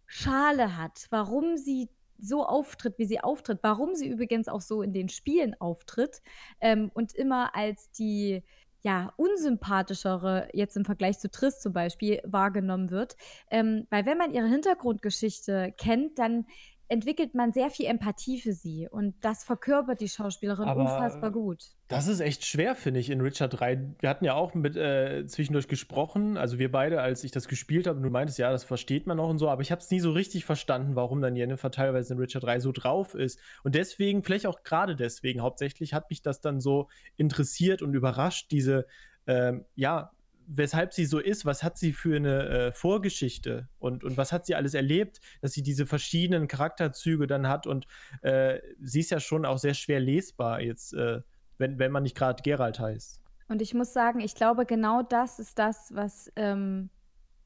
Schale hat, warum sie so auftritt, wie sie auftritt, warum sie übrigens auch so in den Spielen auftritt ähm, und immer als die ja, unsympathischere, jetzt im Vergleich zu Triss zum Beispiel, wahrgenommen wird. Ähm, weil wenn man ihre Hintergrundgeschichte kennt, dann entwickelt man sehr viel Empathie für sie und das verkörpert die Schauspielerin Aber- unfassbar gut. Das ist echt schwer, finde ich, in Richard 3. Wir hatten ja auch mit äh, zwischendurch gesprochen, also wir beide, als ich das gespielt habe, und du meintest, ja, das versteht man noch und so, aber ich habe es nie so richtig verstanden, warum dann Jennifer teilweise in Richard 3 so drauf ist. Und deswegen, vielleicht auch gerade deswegen, hauptsächlich hat mich das dann so interessiert und überrascht, diese, ähm, ja, weshalb sie so ist, was hat sie für eine äh, Vorgeschichte und, und was hat sie alles erlebt, dass sie diese verschiedenen Charakterzüge dann hat und äh, sie ist ja schon auch sehr schwer lesbar jetzt, äh, wenn, wenn man nicht gerade Geralt heißt. Und ich muss sagen, ich glaube, genau das ist das, was ähm,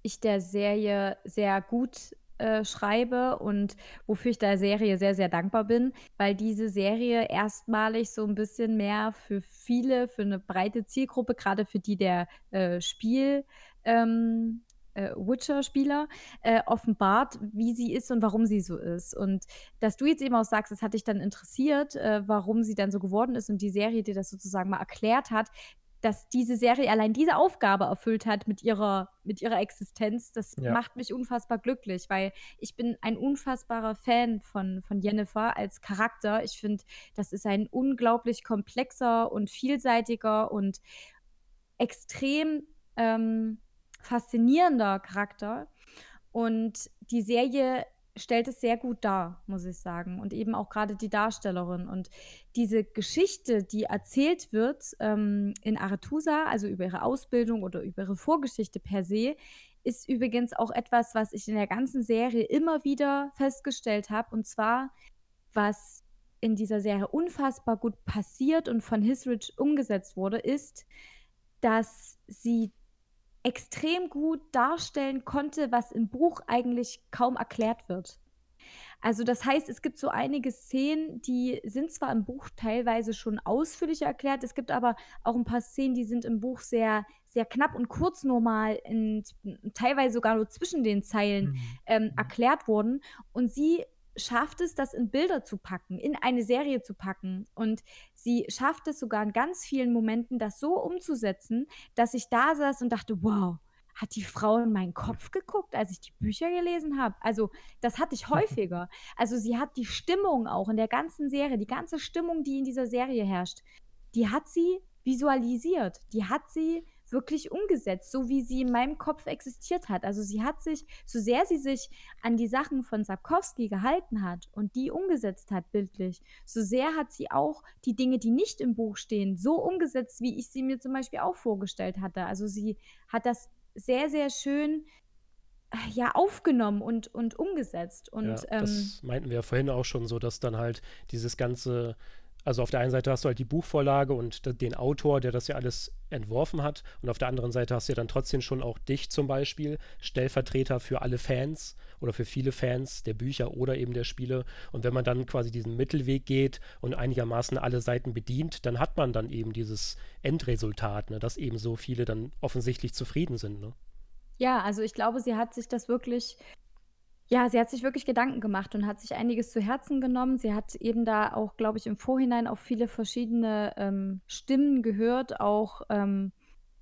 ich der Serie sehr gut äh, schreibe und wofür ich der Serie sehr, sehr dankbar bin, weil diese Serie erstmalig so ein bisschen mehr für viele, für eine breite Zielgruppe, gerade für die der äh, Spiel ähm, äh, Witcher-Spieler äh, offenbart, wie sie ist und warum sie so ist. Und dass du jetzt eben auch sagst, es hat dich dann interessiert, warum sie dann so geworden ist und die Serie dir das sozusagen mal erklärt hat, dass diese Serie allein diese Aufgabe erfüllt hat mit ihrer, mit ihrer Existenz, das ja. macht mich unfassbar glücklich, weil ich bin ein unfassbarer Fan von, von Jennifer als Charakter. Ich finde, das ist ein unglaublich komplexer und vielseitiger und extrem ähm, faszinierender Charakter. Und die Serie stellt es sehr gut dar, muss ich sagen. Und eben auch gerade die Darstellerin. Und diese Geschichte, die erzählt wird ähm, in Arethusa, also über ihre Ausbildung oder über ihre Vorgeschichte per se, ist übrigens auch etwas, was ich in der ganzen Serie immer wieder festgestellt habe. Und zwar, was in dieser Serie unfassbar gut passiert und von Hisrich umgesetzt wurde, ist, dass sie extrem gut darstellen konnte, was im Buch eigentlich kaum erklärt wird. Also das heißt, es gibt so einige Szenen, die sind zwar im Buch teilweise schon ausführlicher erklärt, es gibt aber auch ein paar Szenen, die sind im Buch sehr, sehr knapp und kurz normal, in, teilweise sogar nur zwischen den Zeilen mhm. ähm, mhm. erklärt worden. Und sie schafft es, das in Bilder zu packen, in eine Serie zu packen. Und sie schafft es sogar in ganz vielen Momenten, das so umzusetzen, dass ich da saß und dachte, wow, hat die Frau in meinen Kopf geguckt, als ich die Bücher gelesen habe? Also, das hatte ich häufiger. Also, sie hat die Stimmung auch in der ganzen Serie, die ganze Stimmung, die in dieser Serie herrscht, die hat sie visualisiert. Die hat sie wirklich umgesetzt, so wie sie in meinem Kopf existiert hat. Also sie hat sich, so sehr sie sich an die Sachen von Sapkowski gehalten hat und die umgesetzt hat bildlich, so sehr hat sie auch die Dinge, die nicht im Buch stehen, so umgesetzt, wie ich sie mir zum Beispiel auch vorgestellt hatte. Also sie hat das sehr, sehr schön äh, ja, aufgenommen und, und umgesetzt. Und, ja, das ähm, meinten wir ja vorhin auch schon so, dass dann halt dieses ganze also auf der einen Seite hast du halt die Buchvorlage und den Autor, der das ja alles entworfen hat. Und auf der anderen Seite hast du ja dann trotzdem schon auch dich zum Beispiel, Stellvertreter für alle Fans oder für viele Fans der Bücher oder eben der Spiele. Und wenn man dann quasi diesen Mittelweg geht und einigermaßen alle Seiten bedient, dann hat man dann eben dieses Endresultat, ne, dass eben so viele dann offensichtlich zufrieden sind. Ne? Ja, also ich glaube, sie hat sich das wirklich ja, sie hat sich wirklich Gedanken gemacht und hat sich einiges zu Herzen genommen. Sie hat eben da auch, glaube ich, im Vorhinein auf viele verschiedene ähm, Stimmen gehört, auch ähm,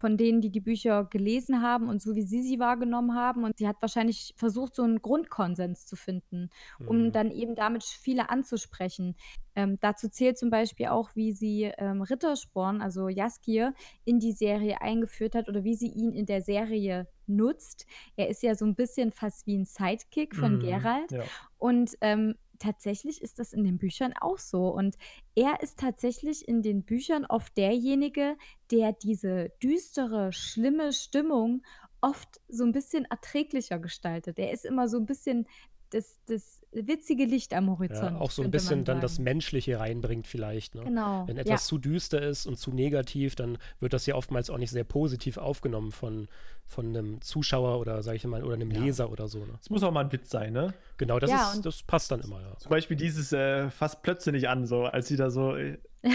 von denen, die die Bücher gelesen haben und so wie sie sie wahrgenommen haben. Und sie hat wahrscheinlich versucht, so einen Grundkonsens zu finden, um mhm. dann eben damit viele anzusprechen. Ähm, dazu zählt zum Beispiel auch, wie sie ähm, Rittersporn, also Jaskier, in die Serie eingeführt hat oder wie sie ihn in der Serie nutzt. Er ist ja so ein bisschen fast wie ein Sidekick von mhm, Geralt. Ja. Und ähm, tatsächlich ist das in den Büchern auch so. Und er ist tatsächlich in den Büchern oft derjenige, der diese düstere, schlimme Stimmung oft so ein bisschen erträglicher gestaltet. Er ist immer so ein bisschen das, das witzige Licht am Horizont. Ja, auch so ein bisschen dann das Menschliche reinbringt vielleicht. Ne? Genau. Wenn etwas ja. zu düster ist und zu negativ, dann wird das ja oftmals auch nicht sehr positiv aufgenommen von, von einem Zuschauer oder sage ich mal oder einem ja. Leser oder so. Ne? Es muss auch mal ein Witz sein, ne? Genau, das, ja, ist, das passt dann immer, ja. Zum Beispiel dieses äh, fast plötzlich an, so als sie da so äh,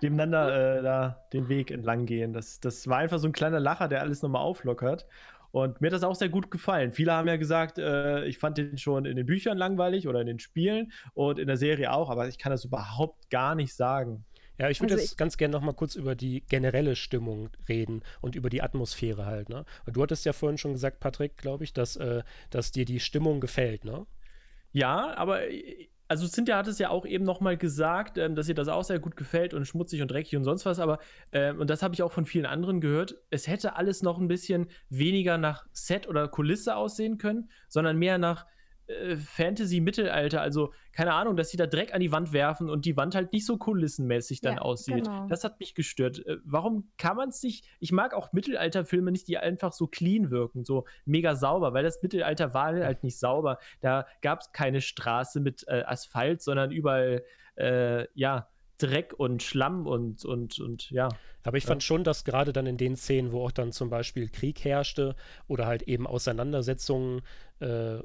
nebeneinander äh, da den Weg entlang gehen. Das, das war einfach so ein kleiner Lacher, der alles nochmal auflockert. Und mir hat das auch sehr gut gefallen. Viele haben ja gesagt, äh, ich fand den schon in den Büchern langweilig oder in den Spielen und in der Serie auch, aber ich kann das überhaupt gar nicht sagen. Ja, ich würde also jetzt ganz gerne noch mal kurz über die generelle Stimmung reden und über die Atmosphäre halt. Ne? Und du hattest ja vorhin schon gesagt, Patrick, glaube ich, dass, äh, dass dir die Stimmung gefällt, ne? Ja, aber also Cynthia hat es ja auch eben noch mal gesagt, ähm, dass ihr das auch sehr gut gefällt und schmutzig und dreckig und sonst was, aber ähm, und das habe ich auch von vielen anderen gehört, es hätte alles noch ein bisschen weniger nach Set oder Kulisse aussehen können, sondern mehr nach äh, Fantasy-Mittelalter, also keine Ahnung, dass sie da Dreck an die Wand werfen und die Wand halt nicht so kulissenmäßig dann ja, aussieht. Genau. Das hat mich gestört. Äh, warum kann man es nicht? Ich mag auch Mittelalterfilme nicht, die einfach so clean wirken, so mega sauber, weil das Mittelalter war halt nicht sauber. Da gab es keine Straße mit äh, Asphalt, sondern überall, äh, ja, Dreck und Schlamm und, und, und ja. Aber ich fand schon, dass gerade dann in den Szenen, wo auch dann zum Beispiel Krieg herrschte oder halt eben Auseinandersetzungen äh,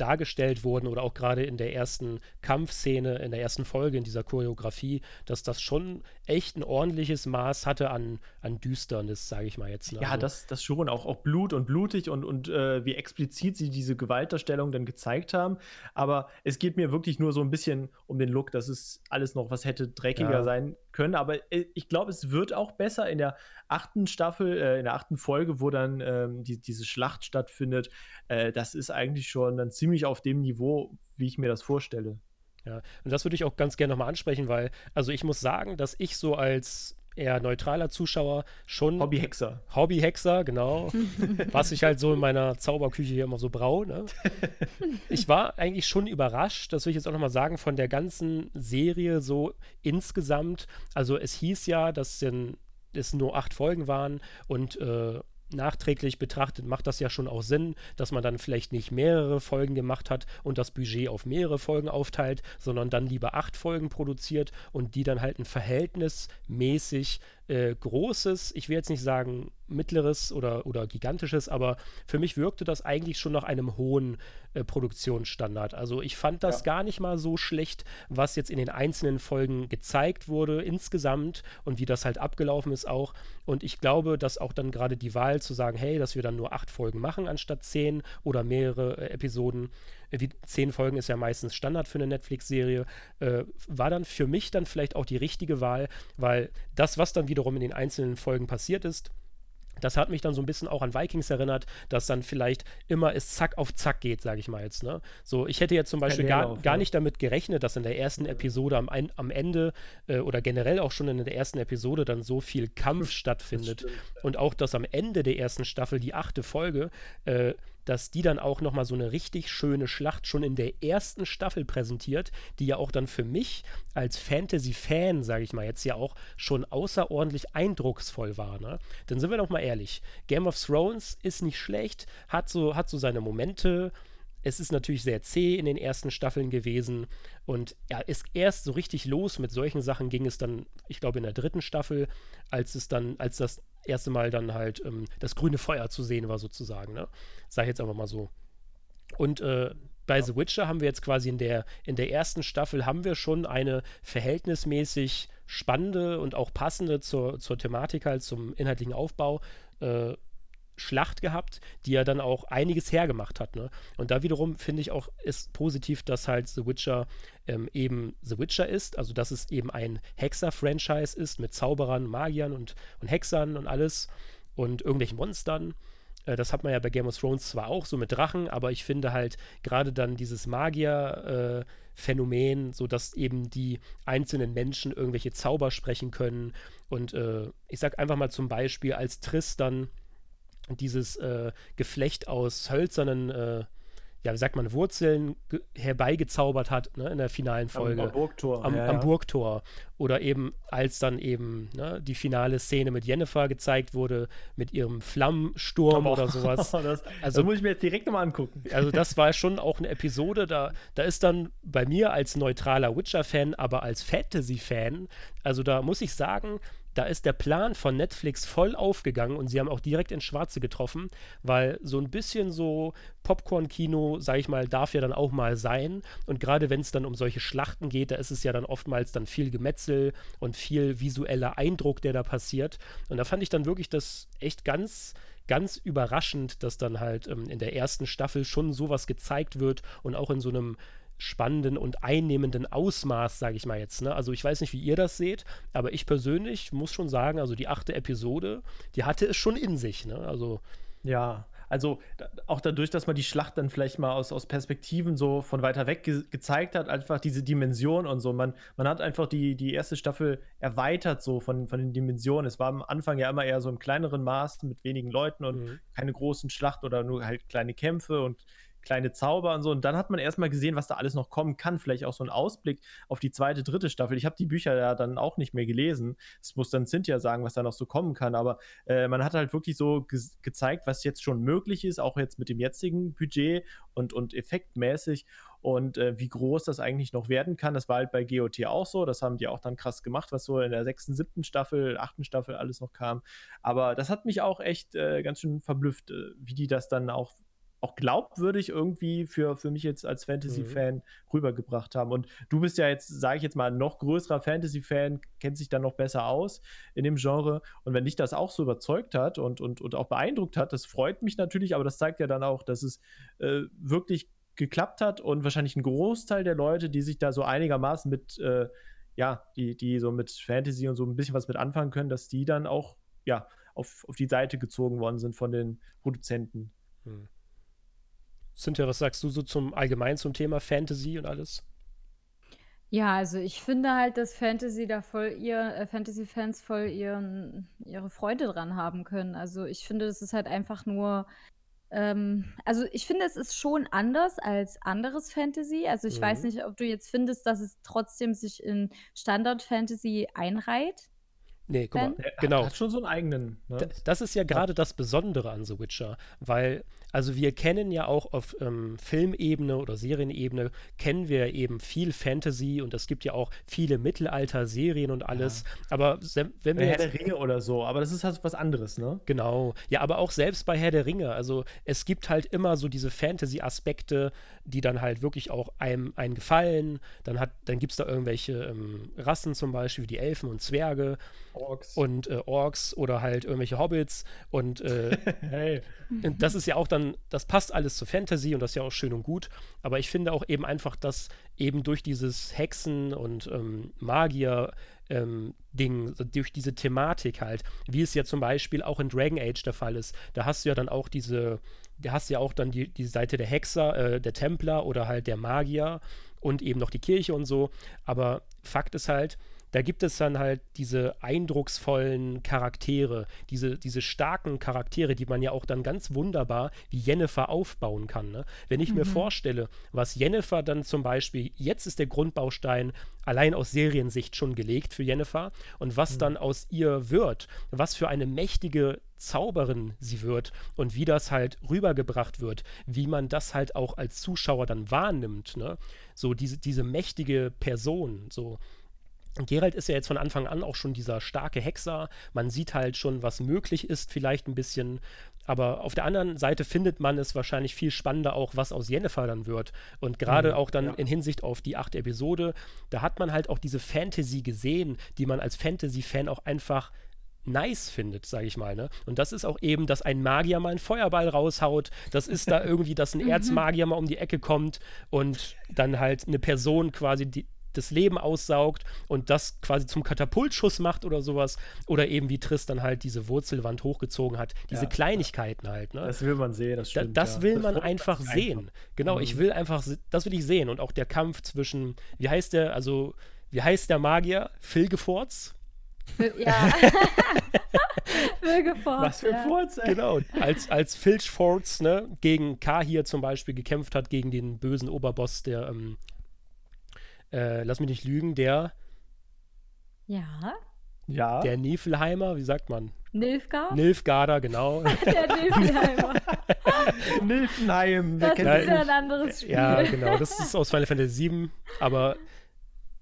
dargestellt wurden oder auch gerade in der ersten Kampfszene, in der ersten Folge, in dieser Choreografie, dass das schon echt ein ordentliches Maß hatte an, an Düsternis, sage ich mal jetzt. Ne? Ja, also, das, das schon, auch, auch Blut und blutig und, und äh, wie explizit sie diese Gewaltdarstellung dann gezeigt haben. Aber es geht mir wirklich nur so ein bisschen um den Look, dass es alles noch was hätte dreckiger ja. sein können. Aber äh, ich glaube, es wird auch besser in der achten Staffel, äh, in der achten Folge, wo dann ähm, die, diese Schlacht stattfindet. Äh, das ist eigentlich schon dann ziemlich auf dem Niveau, wie ich mir das vorstelle. Ja, und das würde ich auch ganz gerne nochmal ansprechen, weil, also ich muss sagen, dass ich so als eher neutraler Zuschauer schon. Hobbyhexer. Hobbyhexer, genau. was ich halt so in meiner Zauberküche hier immer so brau. Ne? ich war eigentlich schon überrascht, das will ich jetzt auch nochmal sagen, von der ganzen Serie so insgesamt. Also es hieß ja, dass es nur acht Folgen waren und äh, nachträglich betrachtet macht das ja schon auch Sinn, dass man dann vielleicht nicht mehrere Folgen gemacht hat und das Budget auf mehrere Folgen aufteilt, sondern dann lieber acht Folgen produziert und die dann halt ein verhältnismäßig äh, großes, ich will jetzt nicht sagen mittleres oder, oder gigantisches, aber für mich wirkte das eigentlich schon nach einem hohen äh, Produktionsstandard. Also ich fand das ja. gar nicht mal so schlecht, was jetzt in den einzelnen Folgen gezeigt wurde insgesamt und wie das halt abgelaufen ist auch. Und ich glaube, dass auch dann gerade die Wahl zu sagen, hey, dass wir dann nur acht Folgen machen anstatt zehn oder mehrere äh, Episoden, wie zehn Folgen ist ja meistens Standard für eine Netflix-Serie, äh, war dann für mich dann vielleicht auch die richtige Wahl, weil das, was dann wiederum in den einzelnen Folgen passiert ist, das hat mich dann so ein bisschen auch an Vikings erinnert, dass dann vielleicht immer es zack auf zack geht, sage ich mal jetzt. Ne? So, ich hätte jetzt zum Beispiel gar, gar nicht damit gerechnet, dass in der ersten Episode am, am Ende äh, oder generell auch schon in der ersten Episode dann so viel Kampf stattfindet. Und auch, dass am Ende der ersten Staffel, die achte Folge, äh, dass die dann auch nochmal so eine richtig schöne Schlacht schon in der ersten Staffel präsentiert, die ja auch dann für mich als Fantasy-Fan, sage ich mal jetzt ja auch, schon außerordentlich eindrucksvoll war. Ne? Dann sind wir doch mal ehrlich, Game of Thrones ist nicht schlecht, hat so, hat so seine Momente, es ist natürlich sehr zäh in den ersten Staffeln gewesen und ja, ist erst so richtig los mit solchen Sachen ging es dann, ich glaube, in der dritten Staffel, als es dann, als das erste Mal dann halt ähm, das grüne Feuer zu sehen war, sozusagen. Ne? Sag ich jetzt einfach mal so. Und äh, bei ja. The Witcher haben wir jetzt quasi in der, in der ersten Staffel haben wir schon eine verhältnismäßig spannende und auch passende zur, zur Thematik halt, zum inhaltlichen Aufbau äh, Schlacht gehabt, die ja dann auch einiges hergemacht hat. Ne? Und da wiederum finde ich auch ist positiv, dass halt The Witcher ähm, eben The Witcher ist, also dass es eben ein Hexer-Franchise ist mit Zauberern, Magiern und, und Hexern und alles und irgendwelchen Monstern. Äh, das hat man ja bei Game of Thrones zwar auch so mit Drachen, aber ich finde halt gerade dann dieses Magier- äh, Phänomen, so dass eben die einzelnen Menschen irgendwelche Zauber sprechen können. Und äh, ich sag einfach mal zum Beispiel, als Tristan dieses äh, Geflecht aus hölzernen, äh, ja, wie sagt man, Wurzeln herbeigezaubert hat ne, in der finalen Folge. Am, am Burgtor. Am, ja, am, Burgtor. Oder eben, als dann eben ne, die finale Szene mit Jennifer gezeigt wurde, mit ihrem Flammensturm Aber, oder sowas. das, also, das muss ich mir jetzt direkt nochmal angucken. Also, das war schon auch eine Episode, da, da ist dann bei mir als neutraler Witcher-Fan, aber als Fantasy-Fan, also da muss ich sagen, da ist der Plan von Netflix voll aufgegangen und sie haben auch direkt ins Schwarze getroffen, weil so ein bisschen so Popcorn-Kino, sag ich mal, darf ja dann auch mal sein. Und gerade wenn es dann um solche Schlachten geht, da ist es ja dann oftmals dann viel Gemetzel und viel visueller Eindruck, der da passiert. Und da fand ich dann wirklich das echt ganz ganz überraschend, dass dann halt ähm, in der ersten Staffel schon sowas gezeigt wird und auch in so einem spannenden und einnehmenden Ausmaß, sage ich mal jetzt. Ne? Also ich weiß nicht, wie ihr das seht, aber ich persönlich muss schon sagen, also die achte Episode, die hatte es schon in sich. Ne? Also ja, also auch dadurch, dass man die Schlacht dann vielleicht mal aus, aus Perspektiven so von weiter weg ge gezeigt hat, einfach diese Dimension und so. Man, man hat einfach die, die erste Staffel erweitert so von, von den Dimensionen. Es war am Anfang ja immer eher so im kleineren Maß mit wenigen Leuten und mhm. keine großen Schlachten oder nur halt kleine Kämpfe und kleine Zauber und so. Und dann hat man erstmal gesehen, was da alles noch kommen kann. Vielleicht auch so ein Ausblick auf die zweite, dritte Staffel. Ich habe die Bücher ja dann auch nicht mehr gelesen. Es muss dann Cynthia sagen, was da noch so kommen kann. Aber äh, man hat halt wirklich so ge gezeigt, was jetzt schon möglich ist, auch jetzt mit dem jetzigen Budget und, und effektmäßig. Und äh, wie groß das eigentlich noch werden kann, das war halt bei GOT auch so. Das haben die auch dann krass gemacht, was so in der sechsten, siebten Staffel, achten Staffel alles noch kam. Aber das hat mich auch echt äh, ganz schön verblüfft, äh, wie die das dann auch auch glaubwürdig irgendwie für, für mich jetzt als Fantasy-Fan mhm. rübergebracht haben. Und du bist ja jetzt, sage ich jetzt mal, ein noch größerer Fantasy-Fan, kennt sich dann noch besser aus in dem Genre. Und wenn dich das auch so überzeugt hat und, und, und auch beeindruckt hat, das freut mich natürlich, aber das zeigt ja dann auch, dass es äh, wirklich geklappt hat und wahrscheinlich ein Großteil der Leute, die sich da so einigermaßen mit, äh, ja, die, die so mit Fantasy und so ein bisschen was mit anfangen können, dass die dann auch, ja, auf, auf die Seite gezogen worden sind von den Produzenten. Hm. Cynthia, was sagst du so zum allgemein zum Thema Fantasy und alles? Ja, also ich finde halt, dass Fantasy da voll ihr, äh, Fantasy-Fans voll ihren, ihre Freude dran haben können. Also ich finde, das ist halt einfach nur, ähm, also ich finde, es ist schon anders als anderes Fantasy. Also ich weiß mhm. nicht, ob du jetzt findest, dass es trotzdem sich in Standard-Fantasy einreiht. Nee, guck mal, genau. Hat schon so einen eigenen. Ne? Das ist ja gerade das Besondere an The Witcher, weil also wir kennen ja auch auf ähm, Filmebene oder Serienebene, kennen wir eben viel Fantasy und es gibt ja auch viele Mittelalter-Serien und alles. Ja. Aber wenn wir. Herr der Ringe oder so, aber das ist halt was anderes, ne? Genau. Ja, aber auch selbst bei Herr der Ringe, also es gibt halt immer so diese Fantasy-Aspekte, die dann halt wirklich auch einem, einem gefallen. Dann, dann gibt es da irgendwelche ähm, Rassen zum Beispiel, wie die Elfen und Zwerge. Orks. Und äh, Orks oder halt irgendwelche Hobbits. Und äh, hey. das ist ja auch dann, das passt alles zu Fantasy und das ist ja auch schön und gut. Aber ich finde auch eben einfach, dass eben durch dieses Hexen- und ähm, Magier- ähm, Ding, durch diese Thematik halt, wie es ja zum Beispiel auch in Dragon Age der Fall ist. Da hast du ja dann auch diese, da hast du ja auch dann die, die Seite der Hexer, äh, der Templer oder halt der Magier und eben noch die Kirche und so. Aber Fakt ist halt, da gibt es dann halt diese eindrucksvollen Charaktere, diese, diese starken Charaktere, die man ja auch dann ganz wunderbar wie Jennifer aufbauen kann. Ne? Wenn ich mhm. mir vorstelle, was Jennifer dann zum Beispiel, jetzt ist der Grundbaustein allein aus Seriensicht schon gelegt für Jennifer und was mhm. dann aus ihr wird, was für eine mächtige Zauberin sie wird und wie das halt rübergebracht wird, wie man das halt auch als Zuschauer dann wahrnimmt, ne? So diese, diese mächtige Person, so Geralt ist ja jetzt von Anfang an auch schon dieser starke Hexer. Man sieht halt schon, was möglich ist, vielleicht ein bisschen. Aber auf der anderen Seite findet man es wahrscheinlich viel spannender auch, was aus Jennifer dann wird. Und gerade mhm, auch dann ja. in Hinsicht auf die achte Episode, da hat man halt auch diese Fantasy gesehen, die man als Fantasy-Fan auch einfach nice findet, sage ich mal. Ne? Und das ist auch eben, dass ein Magier mal einen Feuerball raushaut. Das ist da irgendwie, dass ein mhm. Erzmagier mal um die Ecke kommt und dann halt eine Person quasi die, das Leben aussaugt und das quasi zum Katapultschuss macht oder sowas. Oder eben wie Tristan halt diese Wurzelwand hochgezogen hat. Diese ja, Kleinigkeiten ja. halt. Ne? Das will man sehen, das stimmt. Da, das will ja. man das einfach sehen. Einfach. Genau, mhm. ich will einfach, das will ich sehen. Und auch der Kampf zwischen, wie heißt der, also, wie heißt der Magier? Filgeforts? Ja. Filgeforts. Was für ja. Furz, ey. Genau, als, als Filchforts ne, gegen K hier zum Beispiel gekämpft hat, gegen den bösen Oberboss der ähm, äh, lass mich nicht lügen, der. Ja. Ja. Der Niflheimer, wie sagt man? Nilfgaard? Nilfgaarder, genau. der Nilfheimer. Nilfenheim. Das ist ja ein anderes Spiel. Ja, genau. Das ist aus Final Fantasy VII, aber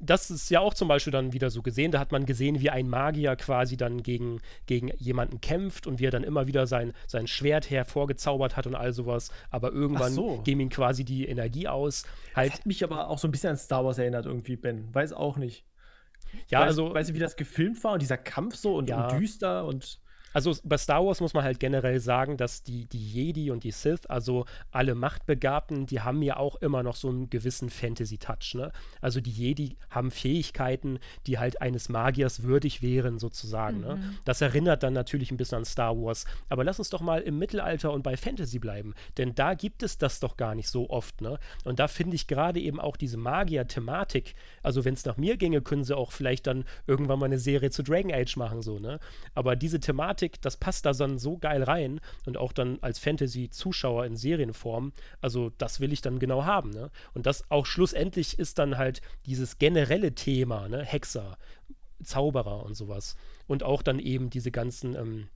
das ist ja auch zum Beispiel dann wieder so gesehen. Da hat man gesehen, wie ein Magier quasi dann gegen, gegen jemanden kämpft und wie er dann immer wieder sein, sein Schwert hervorgezaubert hat und all sowas. Aber irgendwann so. ging ihm quasi die Energie aus. Halt das hat mich aber auch so ein bisschen an Star Wars erinnert, irgendwie, Ben. Weiß auch nicht. Ja, weiß, also. Weißt du, wie das gefilmt war und dieser Kampf so und, ja. und düster und also bei Star Wars muss man halt generell sagen, dass die, die Jedi und die Sith, also alle Machtbegabten, die haben ja auch immer noch so einen gewissen Fantasy-Touch. Ne? Also die Jedi haben Fähigkeiten, die halt eines Magiers würdig wären, sozusagen. Ne? Mhm. Ne? Das erinnert dann natürlich ein bisschen an Star Wars. Aber lass uns doch mal im Mittelalter und bei Fantasy bleiben. Denn da gibt es das doch gar nicht so oft. Ne? Und da finde ich gerade eben auch diese Magier-Thematik, also wenn es nach mir ginge, können sie auch vielleicht dann irgendwann mal eine Serie zu Dragon Age machen, so, ne? Aber diese Thematik Thematik, das passt da dann so geil rein und auch dann als Fantasy-Zuschauer in Serienform. Also das will ich dann genau haben. Ne? Und das auch schlussendlich ist dann halt dieses generelle Thema, ne? Hexer, Zauberer und sowas. Und auch dann eben diese ganzen ähm,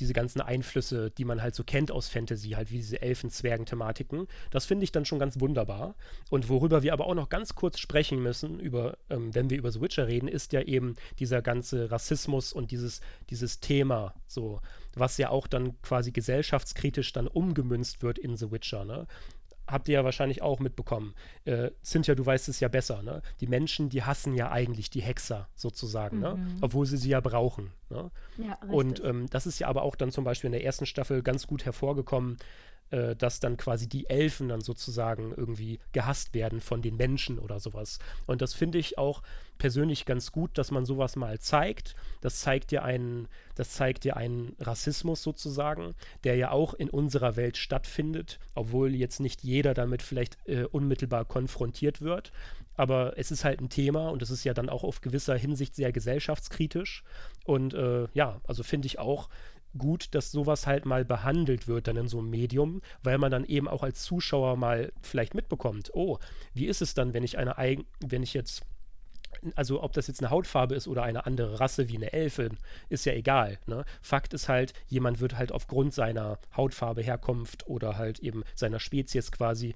diese ganzen Einflüsse, die man halt so kennt aus Fantasy, halt wie diese Elfen-Zwergen-Thematiken. Das finde ich dann schon ganz wunderbar. Und worüber wir aber auch noch ganz kurz sprechen müssen, über, ähm, wenn wir über The Witcher reden, ist ja eben dieser ganze Rassismus und dieses, dieses Thema, so, was ja auch dann quasi gesellschaftskritisch dann umgemünzt wird in The Witcher. Ne? Habt ihr ja wahrscheinlich auch mitbekommen. Äh, Cynthia, du weißt es ja besser, ne? Die Menschen, die hassen ja eigentlich die Hexer sozusagen, ne? mhm. ne? Obwohl sie sie ja brauchen. Ne? Ja, Und ähm, das ist ja aber auch dann zum Beispiel in der ersten Staffel ganz gut hervorgekommen, äh, dass dann quasi die Elfen dann sozusagen irgendwie gehasst werden von den Menschen oder sowas. Und das finde ich auch persönlich ganz gut, dass man sowas mal zeigt. Das zeigt ja einen, das zeigt ja einen Rassismus sozusagen, der ja auch in unserer Welt stattfindet, obwohl jetzt nicht jeder damit vielleicht äh, unmittelbar konfrontiert wird. Aber es ist halt ein Thema und es ist ja dann auch auf gewisser Hinsicht sehr gesellschaftskritisch. Und äh, ja, also finde ich auch, gut, dass sowas halt mal behandelt wird dann in so einem Medium, weil man dann eben auch als Zuschauer mal vielleicht mitbekommt, oh, wie ist es dann, wenn ich eine eigen, wenn ich jetzt also ob das jetzt eine Hautfarbe ist oder eine andere Rasse wie eine Elfin, ist ja egal. Ne? Fakt ist halt, jemand wird halt aufgrund seiner Hautfarbe, Herkunft oder halt eben seiner Spezies quasi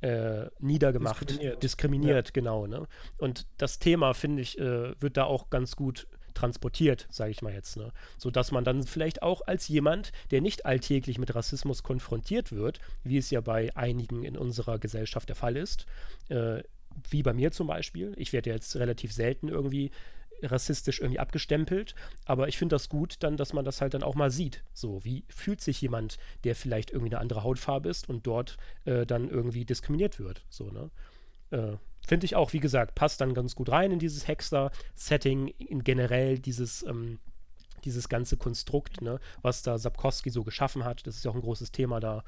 äh, niedergemacht, diskriminiert, diskriminiert ja. genau. Ne? Und das Thema, finde ich, äh, wird da auch ganz gut transportiert, sage ich mal jetzt, ne? sodass man dann vielleicht auch als jemand, der nicht alltäglich mit Rassismus konfrontiert wird, wie es ja bei einigen in unserer Gesellschaft der Fall ist, äh, wie bei mir zum Beispiel, ich werde jetzt relativ selten irgendwie rassistisch irgendwie abgestempelt, aber ich finde das gut dann, dass man das halt dann auch mal sieht. So, wie fühlt sich jemand, der vielleicht irgendwie eine andere Hautfarbe ist und dort äh, dann irgendwie diskriminiert wird, so, ne? Äh, Finde ich auch, wie gesagt, passt dann ganz gut rein in dieses Hexer-Setting, in generell dieses, ähm, dieses ganze Konstrukt, ne, was da Sapkowski so geschaffen hat. Das ist ja auch ein großes Thema da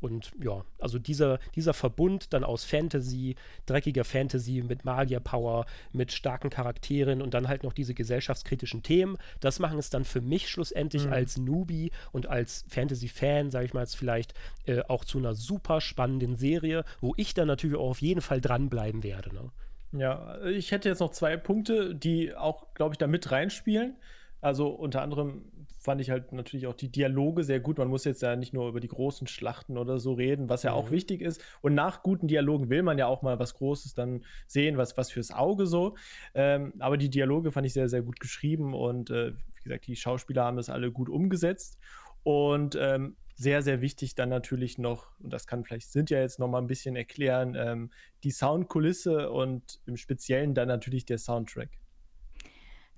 und ja, also dieser, dieser Verbund dann aus Fantasy, dreckiger Fantasy mit Magier-Power, mit starken Charakteren und dann halt noch diese gesellschaftskritischen Themen, das machen es dann für mich schlussendlich mhm. als Newbie und als Fantasy-Fan, sage ich mal jetzt vielleicht, äh, auch zu einer super spannenden Serie, wo ich dann natürlich auch auf jeden Fall dranbleiben werde. Ne? Ja, ich hätte jetzt noch zwei Punkte, die auch, glaube ich, da mit reinspielen. Also unter anderem fand ich halt natürlich auch die Dialoge sehr gut. Man muss jetzt ja nicht nur über die großen Schlachten oder so reden, was ja mhm. auch wichtig ist. Und nach guten Dialogen will man ja auch mal was Großes dann sehen, was, was fürs Auge so. Ähm, aber die Dialoge fand ich sehr, sehr gut geschrieben und äh, wie gesagt, die Schauspieler haben das alle gut umgesetzt. Und ähm, sehr, sehr wichtig dann natürlich noch, und das kann vielleicht sind ja jetzt noch mal ein bisschen erklären, ähm, die Soundkulisse und im Speziellen dann natürlich der Soundtrack.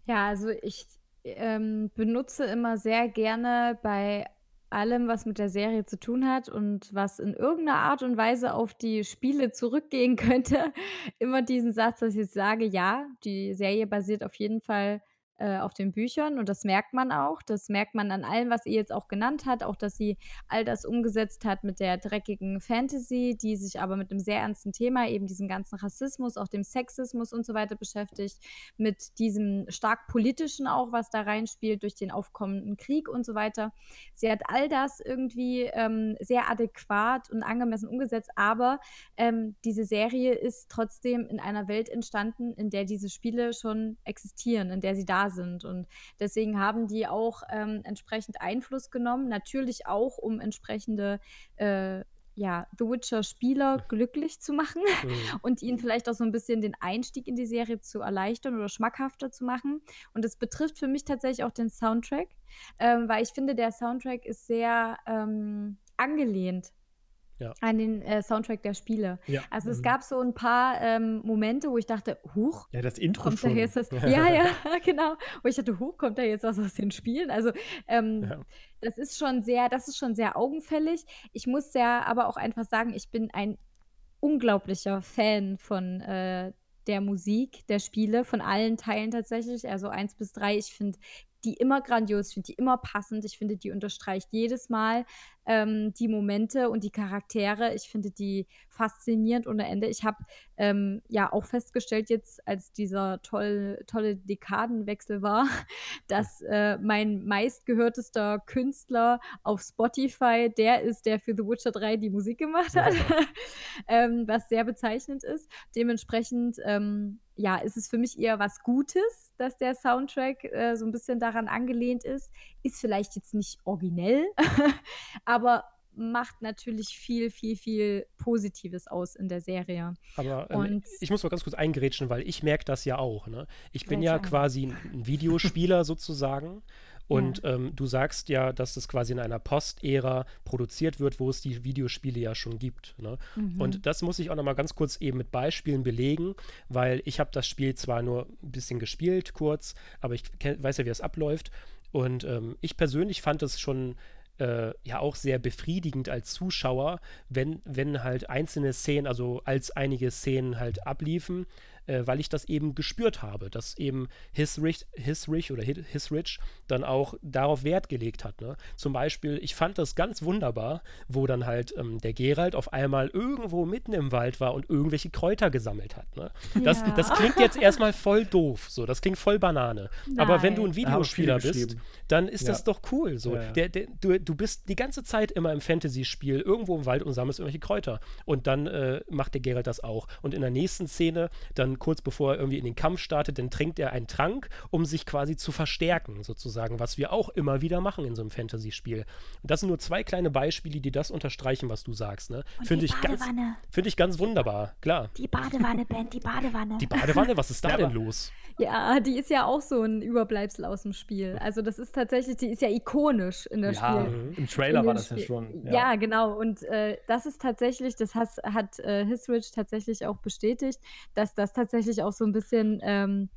Ja, also ich ähm, benutze immer sehr gerne bei allem, was mit der Serie zu tun hat und was in irgendeiner Art und Weise auf die Spiele zurückgehen könnte, immer diesen Satz, dass ich jetzt sage, ja, die Serie basiert auf jeden Fall äh, auf den Büchern und das merkt man auch. Das merkt man an allem, was ihr jetzt auch genannt hat, auch dass sie all das umgesetzt hat mit der dreckigen Fantasy, die sich aber mit einem sehr ernsten Thema, eben diesem ganzen Rassismus, auch dem Sexismus und so weiter beschäftigt, mit diesem stark politischen auch, was da reinspielt durch den aufkommenden Krieg und so weiter. Sie hat all das irgendwie ähm, sehr adäquat und angemessen umgesetzt, aber ähm, diese Serie ist trotzdem in einer Welt entstanden, in der diese Spiele schon existieren, in der sie da sind. Und deswegen haben die auch ähm, entsprechend Einfluss genommen, natürlich auch, um entsprechende äh, ja, The Witcher-Spieler glücklich zu machen mhm. und ihnen vielleicht auch so ein bisschen den Einstieg in die Serie zu erleichtern oder schmackhafter zu machen. Und das betrifft für mich tatsächlich auch den Soundtrack, ähm, weil ich finde, der Soundtrack ist sehr ähm, angelehnt ja. an den äh, Soundtrack der Spiele. Ja. Also es mhm. gab so ein paar ähm, Momente, wo ich dachte, huch. Ja, das Intro kommt schon. Da jetzt das, ja, ja, genau. Wo ich dachte, huch, kommt da jetzt was aus den Spielen? Also ähm, ja. das ist schon sehr, das ist schon sehr augenfällig. Ich muss ja aber auch einfach sagen, ich bin ein unglaublicher Fan von äh, der Musik, der Spiele, von allen Teilen tatsächlich, also eins bis drei. Ich finde die immer grandios, ich finde die immer passend, ich finde, die unterstreicht jedes Mal ähm, die Momente und die Charaktere. Ich finde die faszinierend ohne Ende. Ich habe ähm, ja auch festgestellt jetzt, als dieser toll, tolle Dekadenwechsel war, dass äh, mein meistgehörtester Künstler auf Spotify der ist, der für The Witcher 3 die Musik gemacht hat, ähm, was sehr bezeichnend ist. Dementsprechend ähm, ja, ist es für mich eher was Gutes, dass der Soundtrack äh, so ein bisschen daran angelehnt ist. Ist vielleicht jetzt nicht originell, aber macht natürlich viel, viel, viel Positives aus in der Serie. Aber ähm, ich muss mal ganz kurz eingerätschen, weil ich merke das ja auch. Ne? Ich bin ja quasi ein Videospieler sozusagen. Und ja. ähm, du sagst ja, dass das quasi in einer Post-Ära produziert wird, wo es die Videospiele ja schon gibt. Ne? Mhm. Und das muss ich auch noch mal ganz kurz eben mit Beispielen belegen, weil ich habe das Spiel zwar nur ein bisschen gespielt, kurz, aber ich weiß ja, wie es abläuft. Und ähm, ich persönlich fand es schon äh, ja auch sehr befriedigend als Zuschauer, wenn, wenn halt einzelne Szenen, also als einige Szenen halt abliefen, äh, weil ich das eben gespürt habe, dass eben Hisrich, Hisrich oder Hisrich dann auch darauf Wert gelegt hat. Ne? Zum Beispiel, ich fand das ganz wunderbar, wo dann halt ähm, der Gerald auf einmal irgendwo mitten im Wald war und irgendwelche Kräuter gesammelt hat. Ne? Das, ja. das klingt jetzt erstmal voll doof, so, das klingt voll Banane. Nein. Aber wenn du ein Videospieler bist, dann ist ja. das doch cool. So. Ja, der, der, du, du bist die ganze Zeit immer im Fantasy-Spiel irgendwo im Wald und sammelst irgendwelche Kräuter. Und dann äh, macht der Gerald das auch. Und in der nächsten Szene, dann kurz bevor er irgendwie in den Kampf startet, dann trinkt er einen Trank, um sich quasi zu verstärken, sozusagen, was wir auch immer wieder machen in so einem Fantasy-Spiel. Und das sind nur zwei kleine Beispiele, die das unterstreichen, was du sagst. Ne? Finde ich, ganz, find ich ganz wunderbar, klar. Die Badewanne, Ben, die Badewanne. Die Badewanne, was ist da denn los? Ja, die ist ja auch so ein Überbleibsel aus dem Spiel. Also das ist tatsächlich, die ist ja ikonisch in der ja, Spiel. Im Trailer war das Spiel. ja schon. Ja, ja genau. Und äh, das ist tatsächlich, das has, hat äh, Hisrich tatsächlich auch bestätigt, dass das tatsächlich auch so ein bisschen ähm,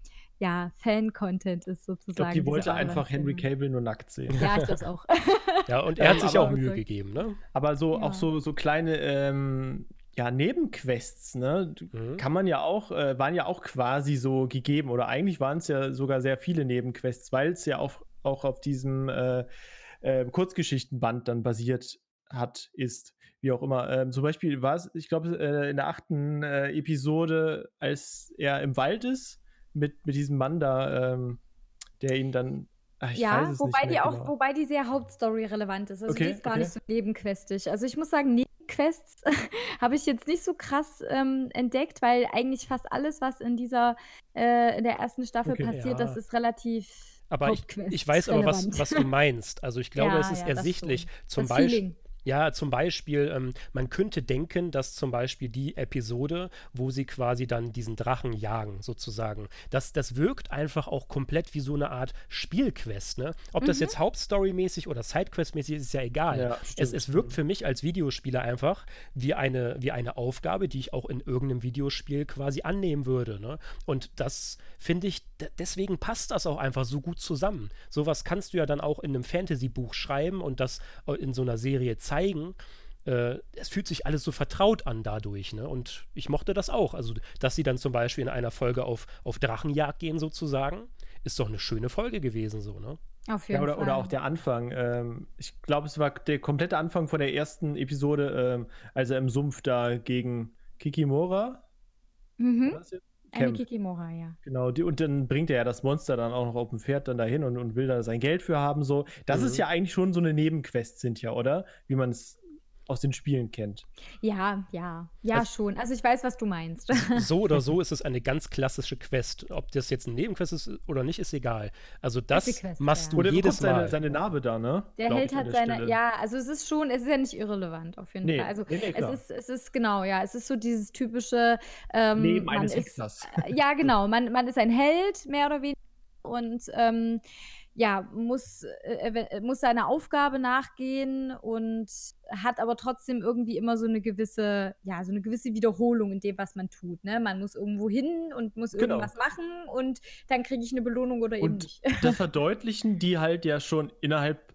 ja, Fan-Content ist sozusagen. Ich glaube, die wollte einfach Henry Cable nur nackt sehen. Ja, ich glaube auch. ja, und er hat sich auch Mühe gegeben, ne? Aber so ja. auch so, so kleine ähm, ja, Nebenquests, ne, mhm. kann man ja auch, äh, waren ja auch quasi so gegeben oder eigentlich waren es ja sogar sehr viele Nebenquests, weil es ja auch, auch auf diesem äh, äh, Kurzgeschichtenband dann basiert hat, ist, wie auch immer. Ähm, zum Beispiel war es, ich glaube, äh, in der achten äh, Episode, als er im Wald ist, mit, mit diesem Mann da, ähm, der ihn dann Ach, ja, wobei die auch, genau. wobei die sehr Hauptstory relevant ist. Also okay, die ist gar okay. nicht so nebenquestig. Also ich muss sagen, Nebenquests habe ich jetzt nicht so krass ähm, entdeckt, weil eigentlich fast alles, was in dieser äh, in der ersten Staffel okay, passiert, ja. das ist relativ. Aber ich, ich, weiß aber, was, was du meinst. Also ich glaube, ja, es ist ja, ersichtlich. Zum Beispiel, ja, zum Beispiel, ähm, man könnte denken, dass zum Beispiel die Episode, wo sie quasi dann diesen Drachen jagen, sozusagen, das, das wirkt einfach auch komplett wie so eine Art Spielquest. Ne? Ob mhm. das jetzt Hauptstory-mäßig oder Sidequest-mäßig ist, ist ja egal. Ja, es, es wirkt für mich als Videospieler einfach wie eine, wie eine Aufgabe, die ich auch in irgendeinem Videospiel quasi annehmen würde. Ne? Und das finde ich, deswegen passt das auch einfach so gut zusammen. Sowas kannst du ja dann auch in einem Fantasy-Buch schreiben und das äh, in so einer Serie zeigen zeigen, äh, es fühlt sich alles so vertraut an dadurch. Ne? Und ich mochte das auch. Also, dass sie dann zum Beispiel in einer Folge auf, auf Drachenjagd gehen, sozusagen, ist doch eine schöne Folge gewesen, so, ne? Auf jeden ja, oder, Fall. oder auch der Anfang. Ähm, ich glaube, es war der komplette Anfang von der ersten Episode, ähm, als er im Sumpf da gegen Kikimora. Mhm. Eine Kikimora, ja. Genau, die, und dann bringt er ja das Monster dann auch noch auf dem Pferd dann dahin und, und will da sein Geld für haben. So. Das mhm. ist ja eigentlich schon so eine Nebenquest, sind ja, oder? Wie man es aus den Spielen kennt. Ja, ja, ja also, schon. Also ich weiß, was du meinst. So oder so ist es eine ganz klassische Quest. Ob das jetzt ein Nebenquest ist oder nicht, ist egal. Also das Quest, machst ja. du oder jedes Mal. Seine, seine Narbe da, ne? Der Glaub Held hat seine, Stelle. ja, also es ist schon, es ist ja nicht irrelevant auf jeden nee, Fall. Also nee, nee, es ist, es ist genau, ja, es ist so dieses typische ähm, Leben eines Hexers. Äh, ja, genau. Man, man ist ein Held mehr oder weniger und ähm, ja, muss, äh, äh, muss seiner Aufgabe nachgehen und hat aber trotzdem irgendwie immer so eine gewisse, ja, so eine gewisse Wiederholung in dem, was man tut. Ne? Man muss irgendwo hin und muss genau. irgendwas machen und dann kriege ich eine Belohnung oder eben nicht. Das verdeutlichen die halt ja schon innerhalb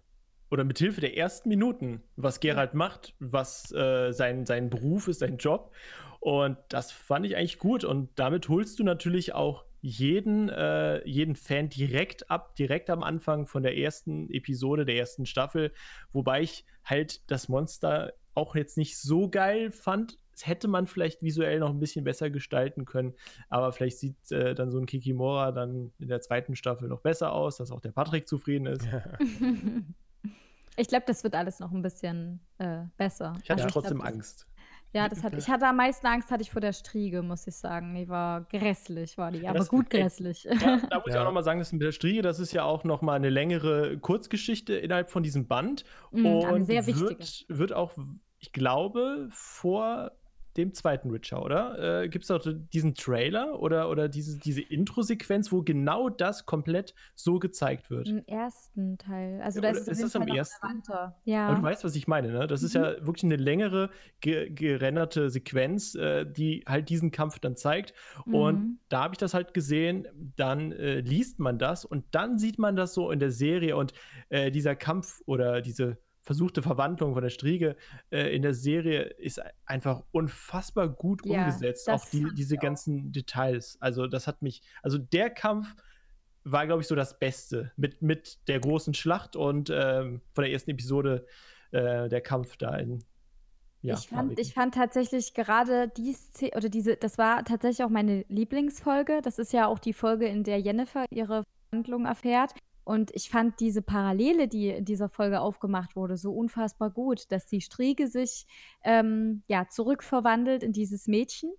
oder mit Hilfe der ersten Minuten, was Gerald macht, was äh, sein, sein Beruf ist, sein Job. Und das fand ich eigentlich gut. Und damit holst du natürlich auch jeden, äh, jeden Fan direkt ab, direkt am Anfang von der ersten Episode, der ersten Staffel. Wobei ich halt das Monster auch jetzt nicht so geil fand. Das hätte man vielleicht visuell noch ein bisschen besser gestalten können, aber vielleicht sieht äh, dann so ein Kikimora dann in der zweiten Staffel noch besser aus, dass auch der Patrick zufrieden ist. ich glaube, das wird alles noch ein bisschen äh, besser. Ich hatte also, trotzdem glaub, Angst. Ja, das hatte ich hatte am meisten Angst hatte ich vor der Striege, muss ich sagen. Die war grässlich, war die, aber das, gut grässlich. Ja, da muss ja. ich auch noch mal sagen, das mit der Striege, das ist ja auch noch mal eine längere Kurzgeschichte innerhalb von diesem Band mm, und sehr wird, wird auch ich glaube, vor dem zweiten Witcher, oder? Äh, Gibt es auch diesen Trailer oder, oder diese, diese Intro-Sequenz, wo genau das komplett so gezeigt wird? Im ersten Teil. Also ja, da ist, ist das im ersten? Ja. Aber du weißt, was ich meine, ne? Das mhm. ist ja mhm. wirklich eine längere ge gerenderte Sequenz, äh, die halt diesen Kampf dann zeigt. Mhm. Und da habe ich das halt gesehen, dann äh, liest man das und dann sieht man das so in der Serie und äh, dieser Kampf oder diese versuchte Verwandlung von der Striege äh, in der Serie ist einfach unfassbar gut ja, umgesetzt. Auch die, diese auch. ganzen Details. Also, das hat mich, also der Kampf war, glaube ich, so das Beste mit, mit der großen Schlacht und ähm, von der ersten Episode äh, der Kampf da in. Ja, ich, fand, ich fand tatsächlich gerade die Szene, oder diese, das war tatsächlich auch meine Lieblingsfolge. Das ist ja auch die Folge, in der Jennifer ihre Verhandlung erfährt. Und ich fand diese Parallele, die in dieser Folge aufgemacht wurde, so unfassbar gut, dass die Striege sich ähm, ja, zurückverwandelt in dieses Mädchen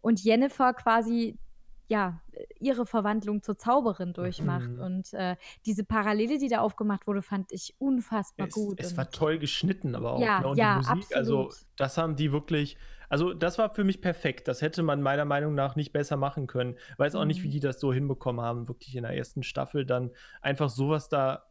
und Jennifer quasi ja, ihre Verwandlung zur Zauberin durchmacht. Mhm. Und äh, diese Parallele, die da aufgemacht wurde, fand ich unfassbar es, gut. Es war toll geschnitten, aber auch ja, genau ja, die Musik. Also absolut. Also, das haben die wirklich also das war für mich perfekt. Das hätte man meiner Meinung nach nicht besser machen können. Weiß auch mhm. nicht, wie mhm. die das so hinbekommen haben, wirklich in der ersten Staffel dann einfach sowas da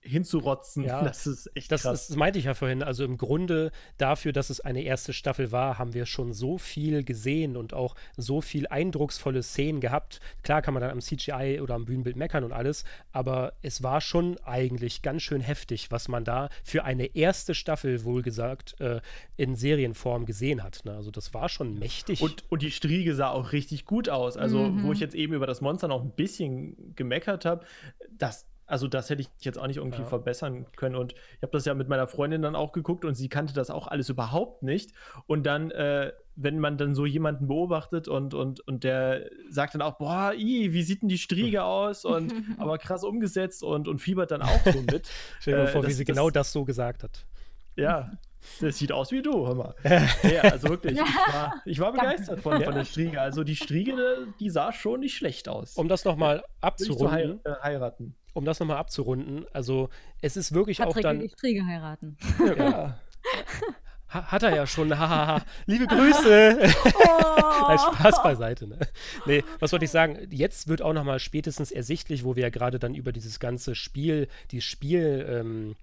hinzurotzen. Ja, das ist echt das, krass. Das meinte ich ja vorhin. Also im Grunde dafür, dass es eine erste Staffel war, haben wir schon so viel gesehen und auch so viel eindrucksvolle Szenen gehabt. Klar kann man dann am CGI oder am Bühnenbild meckern und alles, aber es war schon eigentlich ganz schön heftig, was man da für eine erste Staffel wohlgesagt äh, in Serienform gesehen hat. Ne? Also das war schon mächtig. Und, und die Striege sah auch richtig gut aus. Also mhm. wo ich jetzt eben über das Monster noch ein bisschen gemeckert habe, das also das hätte ich jetzt auch nicht irgendwie ja. verbessern können. Und ich habe das ja mit meiner Freundin dann auch geguckt und sie kannte das auch alles überhaupt nicht. Und dann, äh, wenn man dann so jemanden beobachtet und, und, und der sagt dann auch, boah, i, wie sieht denn die Striege aus? Und aber krass umgesetzt und, und fiebert dann auch so mit. Stell dir äh, vor, das, wie sie das, genau das so gesagt hat. Ja, das sieht aus wie du, hör mal. ja, also wirklich, ich war, ich war begeistert von, von, der Striege. Also die Striege, die sah schon nicht schlecht aus. Um das nochmal abzurunden. Zu heiraten um das nochmal abzurunden, also es ist wirklich Patrick auch dann. Will die Striege heiraten. Ja. Hat er ja schon. Liebe Grüße. Oh. Nein, Spaß beiseite. Ne? Nee, was wollte ich sagen? Jetzt wird auch nochmal spätestens ersichtlich, wo wir ja gerade dann über dieses ganze Spiel, die Spiel. Ähm,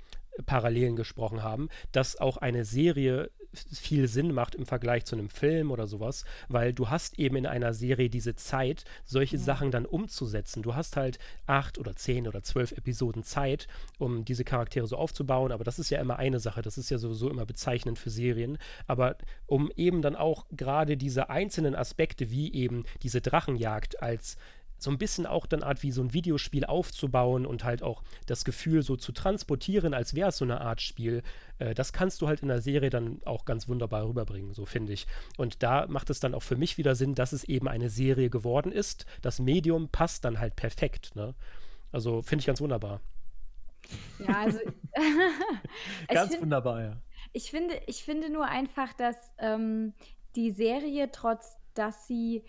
Parallelen gesprochen haben, dass auch eine Serie viel Sinn macht im Vergleich zu einem Film oder sowas, weil du hast eben in einer Serie diese Zeit, solche ja. Sachen dann umzusetzen. Du hast halt acht oder zehn oder zwölf Episoden Zeit, um diese Charaktere so aufzubauen, aber das ist ja immer eine Sache, das ist ja sowieso immer bezeichnend für Serien, aber um eben dann auch gerade diese einzelnen Aspekte wie eben diese Drachenjagd als so ein bisschen auch dann Art wie so ein Videospiel aufzubauen und halt auch das Gefühl so zu transportieren, als wäre es so eine Art Spiel, äh, das kannst du halt in der Serie dann auch ganz wunderbar rüberbringen, so finde ich. Und da macht es dann auch für mich wieder Sinn, dass es eben eine Serie geworden ist. Das Medium passt dann halt perfekt, ne? Also finde ich ganz wunderbar. Ja, also. ganz find, wunderbar, ja. Ich finde, ich finde nur einfach, dass ähm, die Serie, trotz dass sie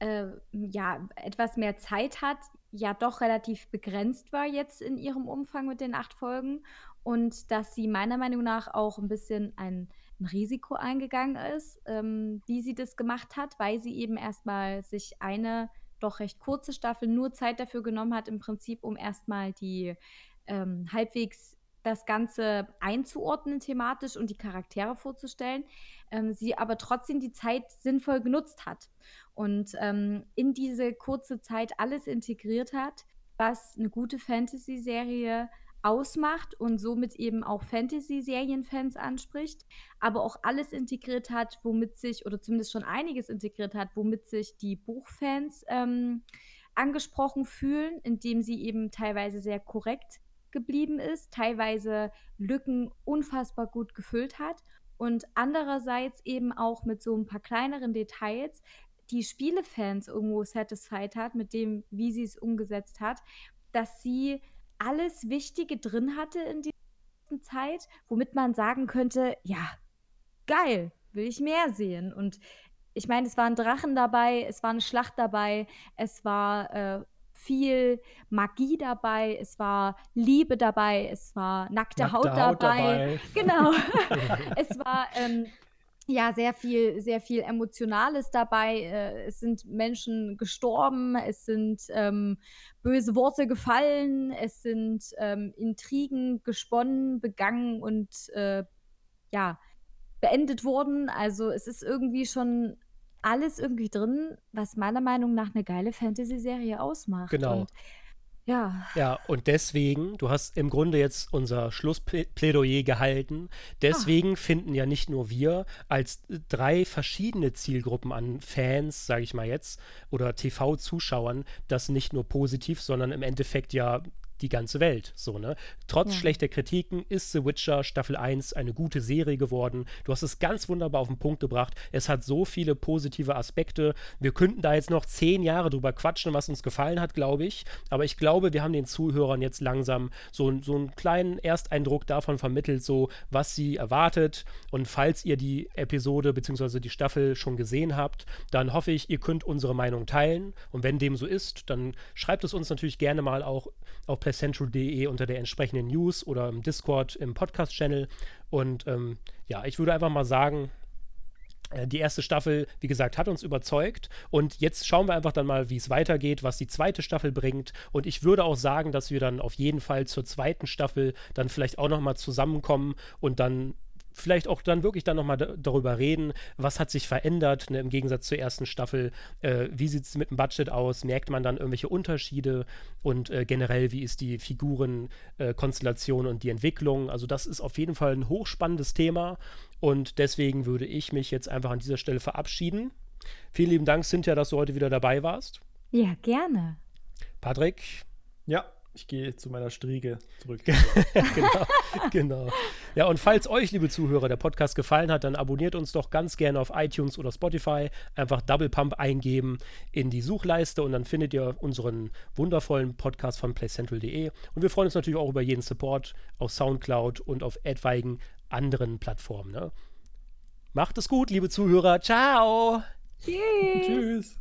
äh, ja, etwas mehr Zeit hat, ja doch relativ begrenzt war jetzt in ihrem Umfang mit den acht Folgen und dass sie meiner Meinung nach auch ein bisschen ein, ein Risiko eingegangen ist, ähm, wie sie das gemacht hat, weil sie eben erstmal sich eine doch recht kurze Staffel nur Zeit dafür genommen hat, im Prinzip, um erstmal die ähm, halbwegs das Ganze einzuordnen thematisch und die Charaktere vorzustellen, ähm, sie aber trotzdem die Zeit sinnvoll genutzt hat und ähm, in diese kurze Zeit alles integriert hat, was eine gute Fantasy-Serie ausmacht und somit eben auch Fantasy-Serienfans anspricht, aber auch alles integriert hat, womit sich, oder zumindest schon einiges integriert hat, womit sich die Buchfans ähm, angesprochen fühlen, indem sie eben teilweise sehr korrekt geblieben ist, teilweise Lücken unfassbar gut gefüllt hat und andererseits eben auch mit so ein paar kleineren Details die Spielefans irgendwo satisfied hat mit dem, wie sie es umgesetzt hat, dass sie alles Wichtige drin hatte in dieser Zeit, womit man sagen könnte, ja, geil, will ich mehr sehen. Und ich meine, es waren Drachen dabei, es war eine Schlacht dabei, es war äh, viel Magie dabei, es war Liebe dabei, es war nackte, nackte Haut, Haut dabei. dabei. Genau. es war ähm, ja sehr viel, sehr viel Emotionales dabei. Äh, es sind Menschen gestorben, es sind ähm, böse Worte gefallen, es sind ähm, Intrigen gesponnen, begangen und äh, ja beendet worden. Also es ist irgendwie schon alles irgendwie drin, was meiner Meinung nach eine geile Fantasy-Serie ausmacht. Genau. Und ja. Ja, und deswegen, du hast im Grunde jetzt unser Schlussplädoyer gehalten. Deswegen ah. finden ja nicht nur wir als drei verschiedene Zielgruppen an Fans, sage ich mal jetzt, oder TV-Zuschauern, das nicht nur positiv, sondern im Endeffekt ja die ganze Welt. So, ne? Trotz ja. schlechter Kritiken ist The Witcher Staffel 1 eine gute Serie geworden. Du hast es ganz wunderbar auf den Punkt gebracht. Es hat so viele positive Aspekte. Wir könnten da jetzt noch zehn Jahre drüber quatschen, was uns gefallen hat, glaube ich. Aber ich glaube, wir haben den Zuhörern jetzt langsam so, so einen kleinen Ersteindruck davon vermittelt, so was sie erwartet. Und falls ihr die Episode bzw. die Staffel schon gesehen habt, dann hoffe ich, ihr könnt unsere Meinung teilen. Und wenn dem so ist, dann schreibt es uns natürlich gerne mal auch auf playcentral.de unter der entsprechenden News oder im Discord im Podcast-Channel. Und ähm, ja, ich würde einfach mal sagen, äh, die erste Staffel, wie gesagt, hat uns überzeugt. Und jetzt schauen wir einfach dann mal, wie es weitergeht, was die zweite Staffel bringt. Und ich würde auch sagen, dass wir dann auf jeden Fall zur zweiten Staffel dann vielleicht auch nochmal zusammenkommen und dann vielleicht auch dann wirklich dann nochmal darüber reden, was hat sich verändert, ne, im Gegensatz zur ersten Staffel, äh, wie sieht es mit dem Budget aus, merkt man dann irgendwelche Unterschiede und äh, generell, wie ist die Figurenkonstellation äh, und die Entwicklung. Also das ist auf jeden Fall ein hochspannendes Thema und deswegen würde ich mich jetzt einfach an dieser Stelle verabschieden. Vielen lieben Dank, Cynthia, dass du heute wieder dabei warst. Ja, gerne. Patrick. Ja, ich gehe zu meiner Striege zurück. genau, genau. Ja, und falls euch, liebe Zuhörer, der Podcast gefallen hat, dann abonniert uns doch ganz gerne auf iTunes oder Spotify. Einfach Double Pump eingeben in die Suchleiste und dann findet ihr unseren wundervollen Podcast von playcentral.de. Und wir freuen uns natürlich auch über jeden Support auf Soundcloud und auf etwaigen anderen Plattformen. Ne? Macht es gut, liebe Zuhörer. Ciao. Tschüss. Tschüss.